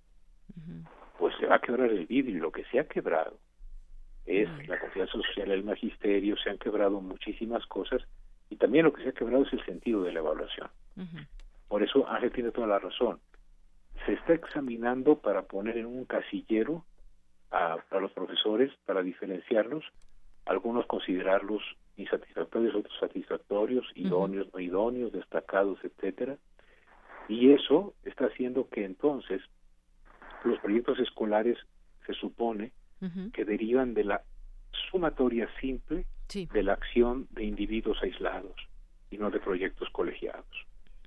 Pues se va a quebrar el vidrio y lo que se ha quebrado es la confianza social del magisterio, se han quebrado muchísimas cosas y también lo que se ha quebrado es el sentido de la evaluación. Por eso Ángel tiene toda la razón. Se está examinando para poner en un casillero a, los profesores, para diferenciarlos, algunos considerarlos insatisfactorios, otros satisfactorios, idóneos, no idóneos, destacados, etcétera y eso está haciendo que entonces los proyectos escolares se supone que derivan de la sumatoria simple de la acción de individuos aislados y no de proyectos colegiados.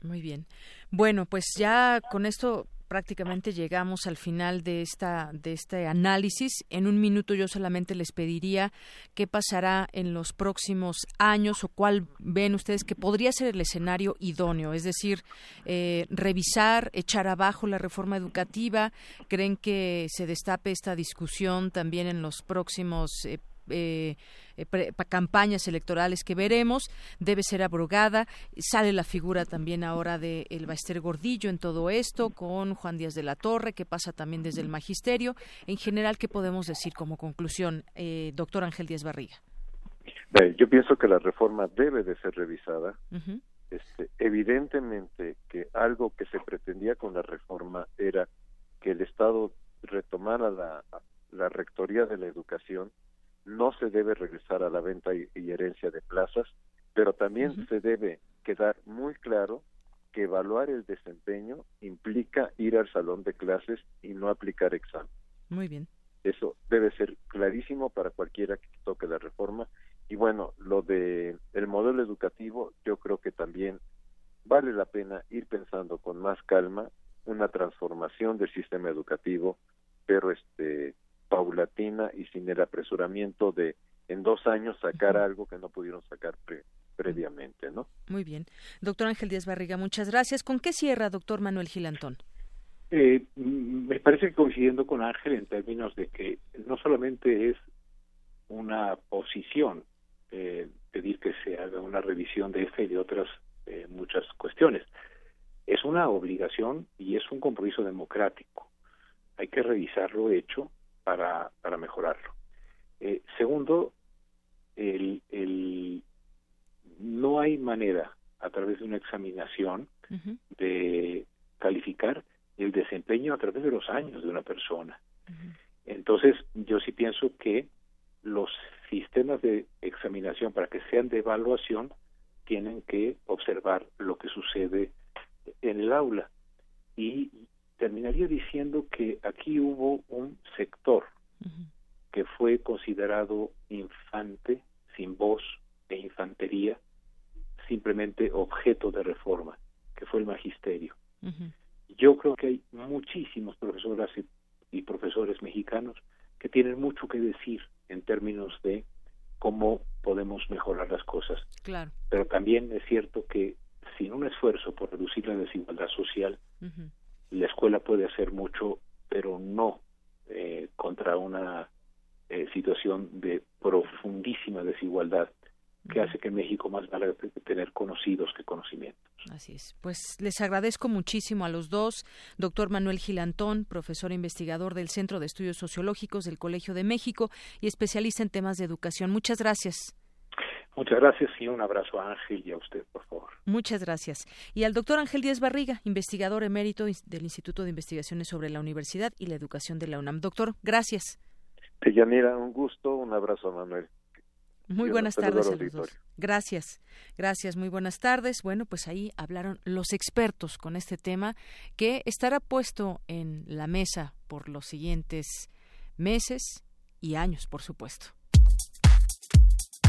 Muy bien. Bueno, pues ya con esto prácticamente llegamos al final de esta de este análisis. En un minuto yo solamente les pediría qué pasará en los próximos años o cuál ven ustedes que podría ser el escenario idóneo, es decir, eh, revisar, echar abajo la reforma educativa. ¿Creen que se destape esta discusión también en los próximos eh, eh, eh campañas electorales que veremos debe ser abrogada. Sale la figura también ahora de el Baester Gordillo en todo esto, con Juan Díaz de la Torre, que pasa también desde el magisterio. En general, ¿qué podemos decir como conclusión, eh, doctor Ángel Díaz Barriga? Yo pienso que la reforma debe de ser revisada. este, evidentemente que algo que se pretendía con la reforma era que el Estado retomara la, la rectoría de la educación no se debe regresar a la venta y, herencia de plazas, pero también se debe quedar muy claro que evaluar el desempeño implica ir al salón de clases y no aplicar examen. Muy bien. Eso debe ser clarísimo para cualquiera que toque la reforma. Y bueno, lo de el modelo educativo, yo creo que también vale la pena ir pensando con más calma una transformación del sistema educativo, pero este paulatina y sin el apresuramiento de en dos años sacar algo que no pudieron sacar previamente, ¿no? Muy bien. Doctor Ángel Díaz Barriga, muchas gracias. ¿Con qué cierra, doctor Manuel Gilantón? Eh, me parece que coincidiendo con Ángel en términos de que no solamente es una posición eh, pedir que se haga una revisión de esta y de otras eh, muchas cuestiones, es una obligación y es un compromiso democrático. Hay que revisar lo hecho para, para mejorarlo. Eh, segundo, el, el, no hay manera a través de una examinación de calificar el desempeño a través de los años de una persona. Entonces, yo sí pienso que los sistemas de examinación para que sean de evaluación tienen que observar lo que sucede en el aula. Y terminaría diciendo que aquí hubo un sector que fue considerado infante, sin voz e infantería, simplemente objeto de reforma, que fue el magisterio. Yo creo que hay muchísimos profesoras y, profesores mexicanos que tienen mucho que decir en términos de cómo podemos mejorar las cosas. Claro. Pero también es cierto que sin un esfuerzo por reducir la desigualdad social, la escuela puede hacer mucho, pero no eh, contra una eh, situación de profundísima desigualdad que hace que México más valga tener conocidos que conocimientos. Así es. Pues les agradezco muchísimo a los dos, doctor Manuel Gilantón, profesor e investigador del Centro de Estudios Sociológicos del Colegio de México y especialista en temas de educación. Muchas gracias. Muchas gracias y un abrazo a Ángel y a usted, por favor. Muchas gracias. Y al doctor Ángel Díaz Barriga, investigador emérito del Instituto de Investigaciones sobre la Universidad y la Educación de la UNAM. Doctor, gracias. Deyanira, un gusto, un abrazo a Manuel. Muy buenas tardes a los dos. Gracias, gracias, muy buenas tardes. Bueno, pues ahí hablaron los expertos con este tema que estará puesto en la mesa por los siguientes meses y años, por supuesto.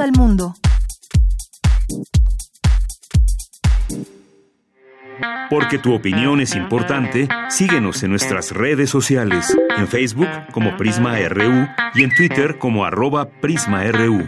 Al mundo. Porque tu opinión es importante, síguenos en nuestras redes sociales, en Facebook como Prisma RU y en Twitter como arroba PrismaRU.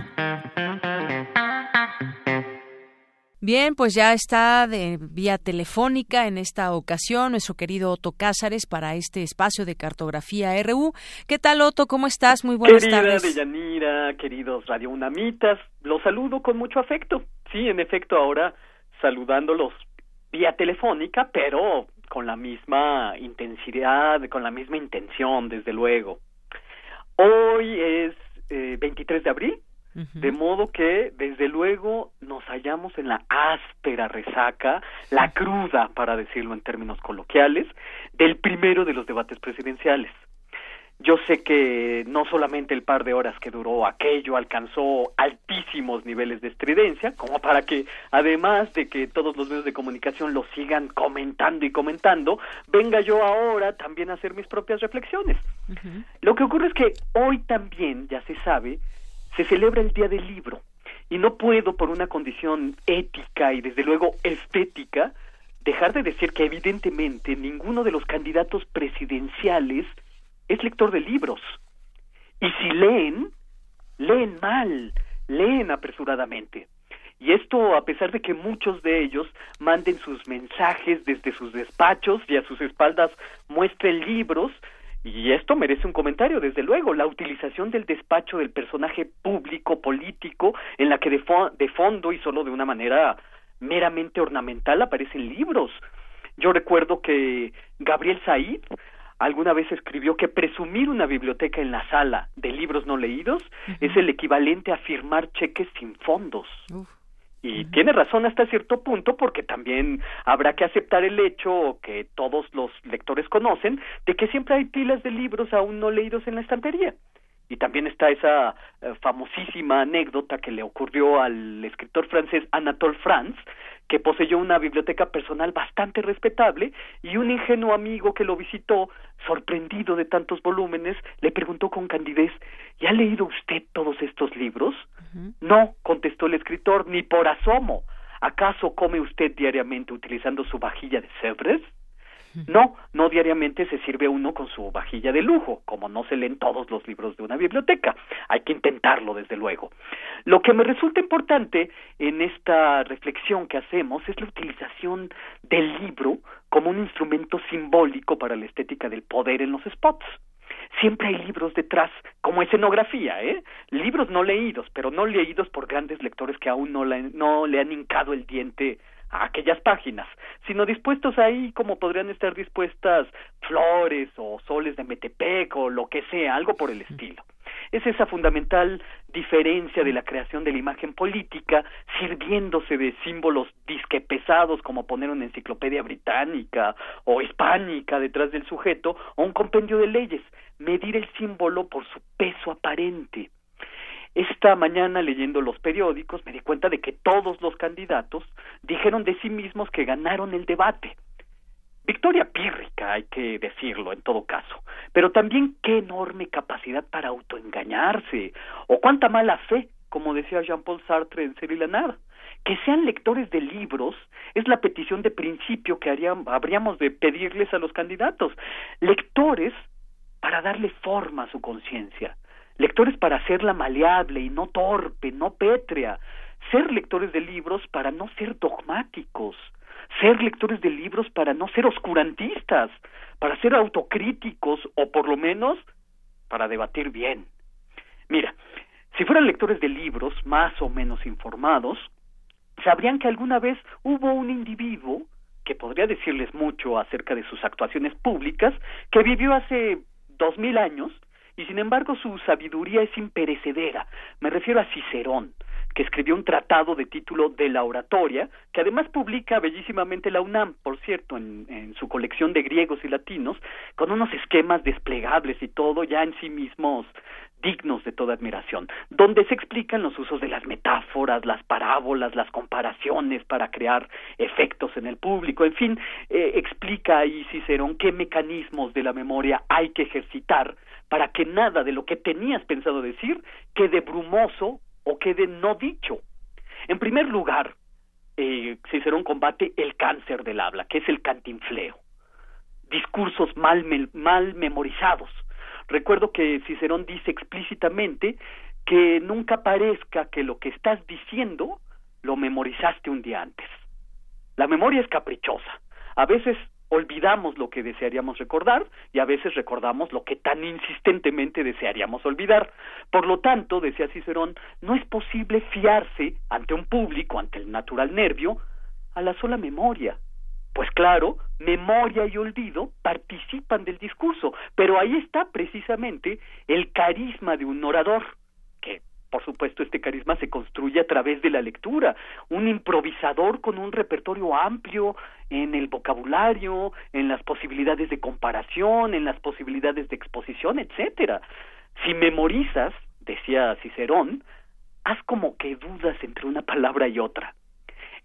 Bien, pues ya está de vía telefónica en esta ocasión nuestro querido Otto Cázares para este espacio de cartografía RU. ¿Qué tal, Otto? ¿Cómo estás? Muy buenas Querida tardes. Deyanira, queridos Radio Unamitas, los saludo con mucho afecto. Sí, en efecto, ahora saludándolos vía telefónica, pero con la misma intensidad, con la misma intención, desde luego. Hoy es eh, 23 de abril, de modo que, desde luego, nos hallamos en la áspera resaca, la cruda, para decirlo en términos coloquiales, del primero de los debates presidenciales. Yo sé que no solamente el par de horas que duró aquello alcanzó altísimos niveles de estridencia, como para que, además de que todos los medios de comunicación lo sigan comentando y comentando, venga yo ahora también a hacer mis propias reflexiones. Lo que ocurre es que hoy también, ya se sabe, se celebra el Día del Libro y no puedo, por una condición ética y desde luego estética, dejar de decir que evidentemente ninguno de los candidatos presidenciales es lector de libros. Y si leen, leen mal, leen apresuradamente. Y esto a pesar de que muchos de ellos manden sus mensajes desde sus despachos y a sus espaldas muestren libros, y esto merece un comentario, desde luego, la utilización del despacho del personaje público, político, en la que de, fo de fondo y solo de una manera meramente ornamental aparecen libros. Yo recuerdo que Gabriel Said alguna vez escribió que presumir una biblioteca en la sala de libros no leídos es el equivalente a firmar cheques sin fondos. Y tiene razón hasta cierto punto porque también habrá que aceptar el hecho que todos los lectores conocen de que siempre hay pilas de libros aún no leídos en la estantería. Y también está esa eh, famosísima anécdota que le ocurrió al escritor francés Anatole France, que poseyó una biblioteca personal bastante respetable y un ingenuo amigo que lo visitó, sorprendido de tantos volúmenes, le preguntó con candidez ¿Y ha leído usted todos estos libros? No, contestó el escritor, ni por asomo. ¿Acaso come usted diariamente utilizando su vajilla de Sevres? No, no diariamente se sirve uno con su vajilla de lujo, como no se leen todos los libros de una biblioteca. Hay que intentarlo, desde luego. Lo que me resulta importante en esta reflexión que hacemos es la utilización del libro como un instrumento simbólico para la estética del poder en los spots. Siempre hay libros detrás, como escenografía, ¿eh? Libros no leídos, pero no leídos por grandes lectores que aún no, no le han hincado el diente a aquellas páginas, sino dispuestos ahí como podrían estar dispuestas flores o soles de Metepec o lo que sea, algo por el estilo. Es esa fundamental diferencia de la creación de la imagen política, sirviéndose de símbolos disque pesados como poner una enciclopedia británica o hispánica detrás del sujeto o un compendio de leyes, medir el símbolo por su peso aparente. Esta mañana leyendo los periódicos me di cuenta de que todos los candidatos dijeron de sí mismos que ganaron el debate. Victoria pírrica, hay que decirlo en todo caso, pero también qué enorme capacidad para autoengañarse, o cuánta mala fe, como decía Jean-Paul Sartre en Ser y la Nada. Que sean lectores de libros es la petición de principio que habríamos de pedirles a los candidatos. Lectores para darle forma a su conciencia lectores para hacerla maleable y no torpe, no pétrea, ser lectores de libros para no ser dogmáticos, ser lectores de libros para no ser oscurantistas, para ser autocríticos o por lo menos para debatir bien. Mira, si fueran lectores de libros más o menos informados, sabrían que alguna vez hubo un individuo que podría decirles mucho acerca de sus actuaciones públicas, que vivió hace dos mil años y sin embargo su sabiduría es imperecedera. Me refiero a Cicerón, que escribió un tratado de título de la oratoria, que además publica bellísimamente la UNAM, por cierto, en, en, su colección de griegos y latinos, con unos esquemas desplegables y todo ya en sí mismos dignos de toda admiración, donde se explican los usos de las metáforas, las parábolas, las comparaciones para crear efectos en el público, en fin, eh, explica ahí Cicerón qué mecanismos de la memoria hay que ejercitar para que nada de lo que tenías pensado decir quede brumoso o quede no dicho. En primer lugar, eh, Cicerón combate el cáncer del habla, que es el cantinfleo. Discursos mal, mal memorizados. Recuerdo que Cicerón dice explícitamente que nunca parezca que lo que estás diciendo lo memorizaste un día antes. La memoria es caprichosa. A veces olvidamos lo que desearíamos recordar y a veces recordamos lo que tan insistentemente desearíamos olvidar. Por lo tanto, decía Cicerón, no es posible fiarse ante un público, ante el natural nervio, a la sola memoria. Pues claro, memoria y olvido participan del discurso, pero ahí está precisamente el carisma de un orador por supuesto, este carisma se construye a través de la lectura. Un improvisador con un repertorio amplio en el vocabulario, en las posibilidades de comparación, en las posibilidades de exposición, etcétera. Si memorizas, decía Cicerón, haz como que dudas entre una palabra y otra.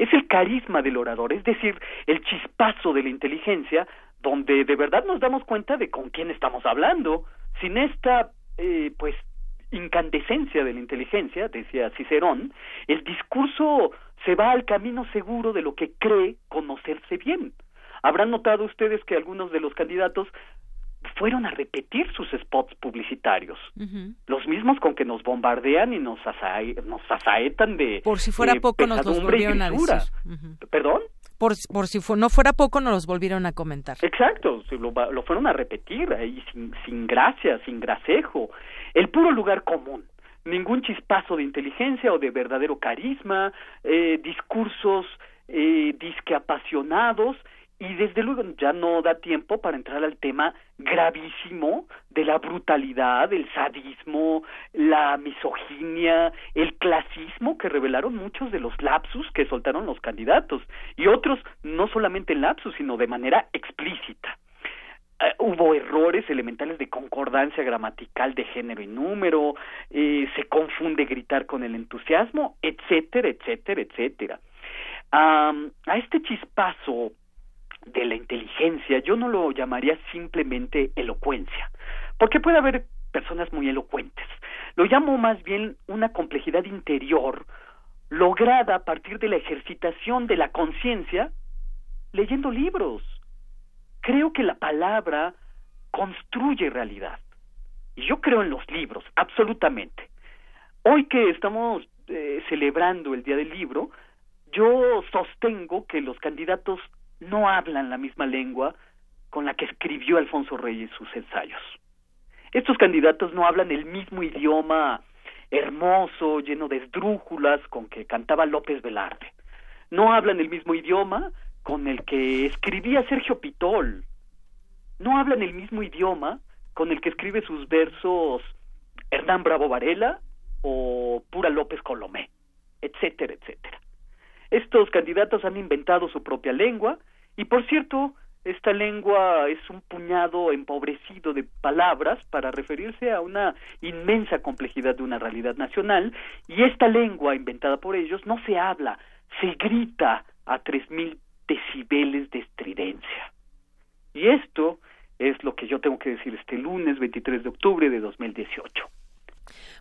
Es el carisma del orador, es decir, el chispazo de la inteligencia, donde de verdad nos damos cuenta de con quién estamos hablando. Sin esta, eh, pues, incandescencia de la inteligencia, decía Cicerón, el discurso se va al camino seguro de lo que cree conocerse bien. Habrán notado ustedes que algunos de los candidatos fueron a repetir sus spots publicitarios, los mismos con que nos bombardean y nos, nos asaetan de por si fuera poco nos los volvieron a decir. Perdón. Por, por si no fuera poco nos los volvieron a comentar. Exacto, lo, lo fueron a repetir ahí sin, sin gracia, sin gracejo el puro lugar común, ningún chispazo de inteligencia o de verdadero carisma, eh, discursos eh, disque apasionados y desde luego ya no da tiempo para entrar al tema gravísimo de la brutalidad, el sadismo, la misoginia, el clasismo que revelaron muchos de los lapsus que soltaron los candidatos y otros no solamente en lapsus sino de manera explícita. Eh, hubo errores elementales de concordancia gramatical de género y número, eh, se confunde gritar con el entusiasmo, etcétera, etcétera, etcétera. a este chispazo de la inteligencia yo no lo llamaría simplemente elocuencia, porque puede haber personas muy elocuentes. Lo llamo más bien una complejidad interior lograda a partir de la ejercitación de la conciencia leyendo libros, creo que la palabra construye realidad. Y yo creo en los libros, absolutamente. Hoy que estamos eh, celebrando el Día del Libro, yo sostengo que los candidatos no hablan la misma lengua con la que escribió Alfonso Reyes sus ensayos. Estos candidatos no hablan el mismo idioma hermoso, lleno de esdrújulas con que cantaba López Velarde. No hablan el mismo idioma con el que escribía Sergio Pitol. No hablan el mismo idioma con el que escribe sus versos Hernán Bravo Varela o Pura López Colomé, etcétera, etcétera. Estos candidatos han inventado su propia lengua y, por cierto, esta lengua es un puñado empobrecido de palabras para referirse a una inmensa complejidad de una realidad nacional y esta lengua inventada por ellos no se habla, se grita a tres mil decibeles de estridencia. Y esto es lo que yo tengo que decir este lunes 23 de octubre de 2018.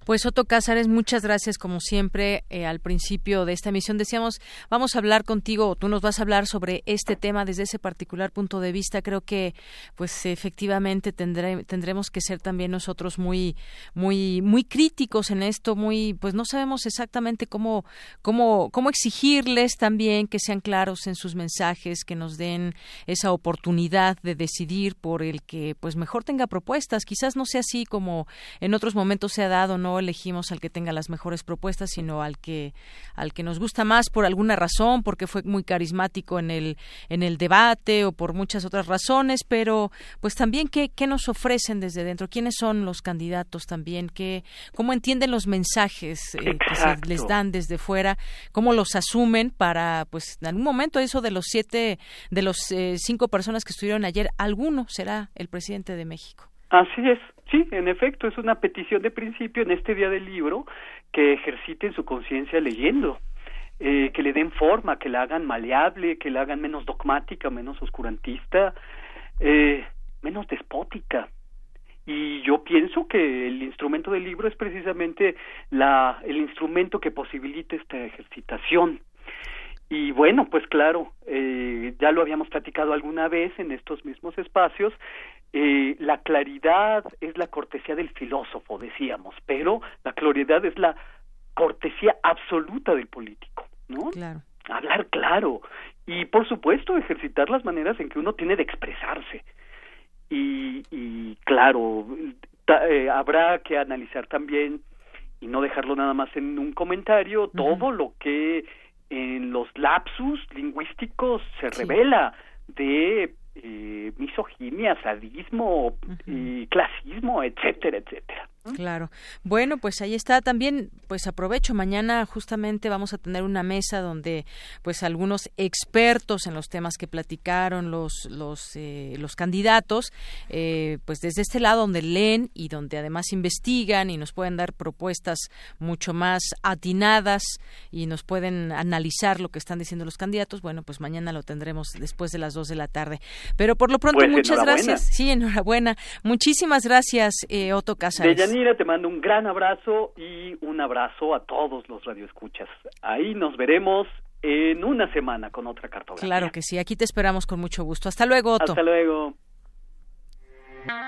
Pues Otto Cázares, muchas gracias como siempre. Eh, al principio de esta emisión decíamos, vamos a hablar contigo, tú nos vas a hablar sobre este tema desde ese particular punto de vista. Creo que, pues efectivamente tendremos que ser también nosotros muy, muy, muy críticos en esto, muy, pues no sabemos exactamente cómo, cómo, cómo exigirles también que sean claros en sus mensajes, que nos den esa oportunidad de decidir por el que, pues mejor tenga propuestas. Quizás no sea así como en otros momentos se ha dado, no elegimos al que tenga las mejores propuestas, sino al que al que nos gusta más por alguna razón, porque fue muy carismático en el en el debate o por muchas otras razones, pero pues también qué, qué nos ofrecen desde dentro, quiénes son los candidatos también, qué cómo entienden los mensajes eh, que se les dan desde fuera, cómo los asumen para pues en algún momento eso de los siete de los eh, cinco personas que estuvieron ayer, alguno será el presidente de México. Así es, sí, en efecto, es una petición de principio en este día del libro que ejerciten su conciencia leyendo, eh, que le den forma, que la hagan maleable, que la hagan menos dogmática, menos oscurantista, eh, menos despótica. Y yo pienso que el instrumento del libro es precisamente la, el instrumento que posibilita esta ejercitación. Y bueno, pues claro, eh, ya lo habíamos platicado alguna vez en estos mismos espacios, eh, la claridad es la cortesía del filósofo, decíamos, pero la claridad es la cortesía absoluta del político, ¿no? Claro. Hablar claro y, por supuesto, ejercitar las maneras en que uno tiene de expresarse. Y, y claro, eh, habrá que analizar también y no dejarlo nada más en un comentario, todo lo que en los lapsus lingüísticos se revela de eh, misoginia, sadismo y clasismo, etcétera, etcétera. Claro. Bueno, pues ahí está. También, pues aprovecho. Mañana justamente vamos a tener una mesa donde, pues, algunos expertos en los temas que platicaron los los eh, los candidatos, eh, pues desde este lado donde leen y donde además investigan y nos pueden dar propuestas mucho más atinadas y nos pueden analizar lo que están diciendo los candidatos. Bueno, pues mañana lo tendremos después de las dos de la tarde. Pero por lo pronto, pues, muchas gracias. Sí, enhorabuena. Muchísimas gracias, eh, Otto Casares. Mira, te mando un gran abrazo y un abrazo a todos los radioescuchas. Ahí nos veremos en una semana con otra cartografía. Claro que sí, aquí te esperamos con mucho gusto. Hasta luego, Otto. Hasta luego.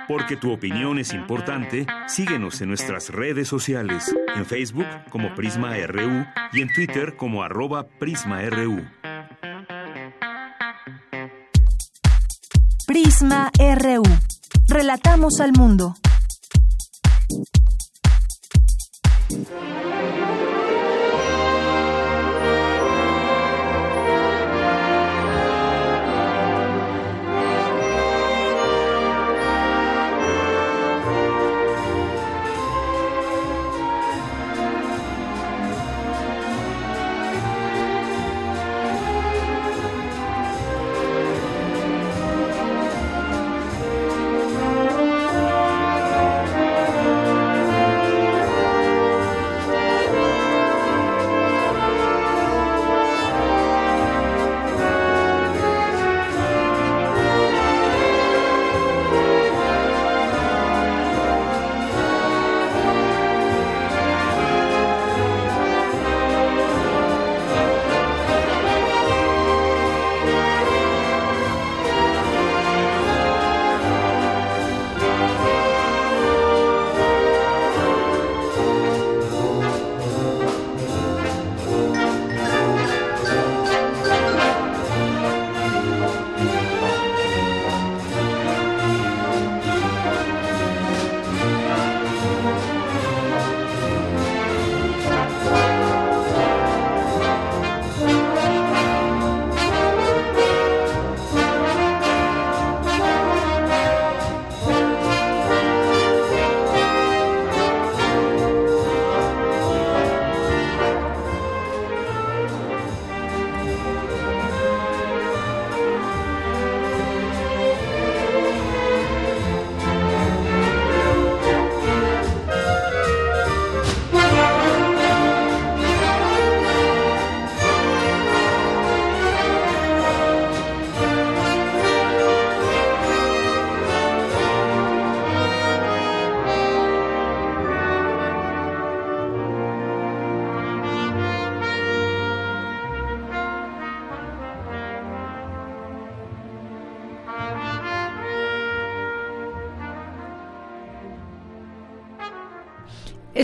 Porque tu opinión es importante, síguenos en nuestras redes sociales, en Facebook como Prisma RU y en Twitter como arroba PrismaRU. Prisma RU. Relatamos al mundo. Thank you.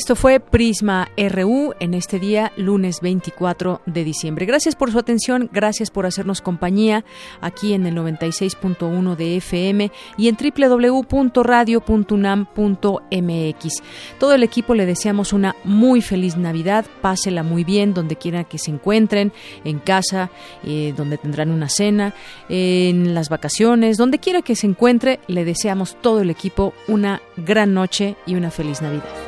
Esto fue Prisma RU en este día, lunes 24 de diciembre. Gracias por su atención, gracias por hacernos compañía aquí en el 96.1 de FM y en www.radio.unam.mx. Todo el equipo le deseamos una muy feliz Navidad, pásela muy bien donde quiera que se encuentren, en casa, eh, donde tendrán una cena, en las vacaciones, donde quiera que se encuentre, le deseamos todo el equipo una gran noche y una feliz Navidad.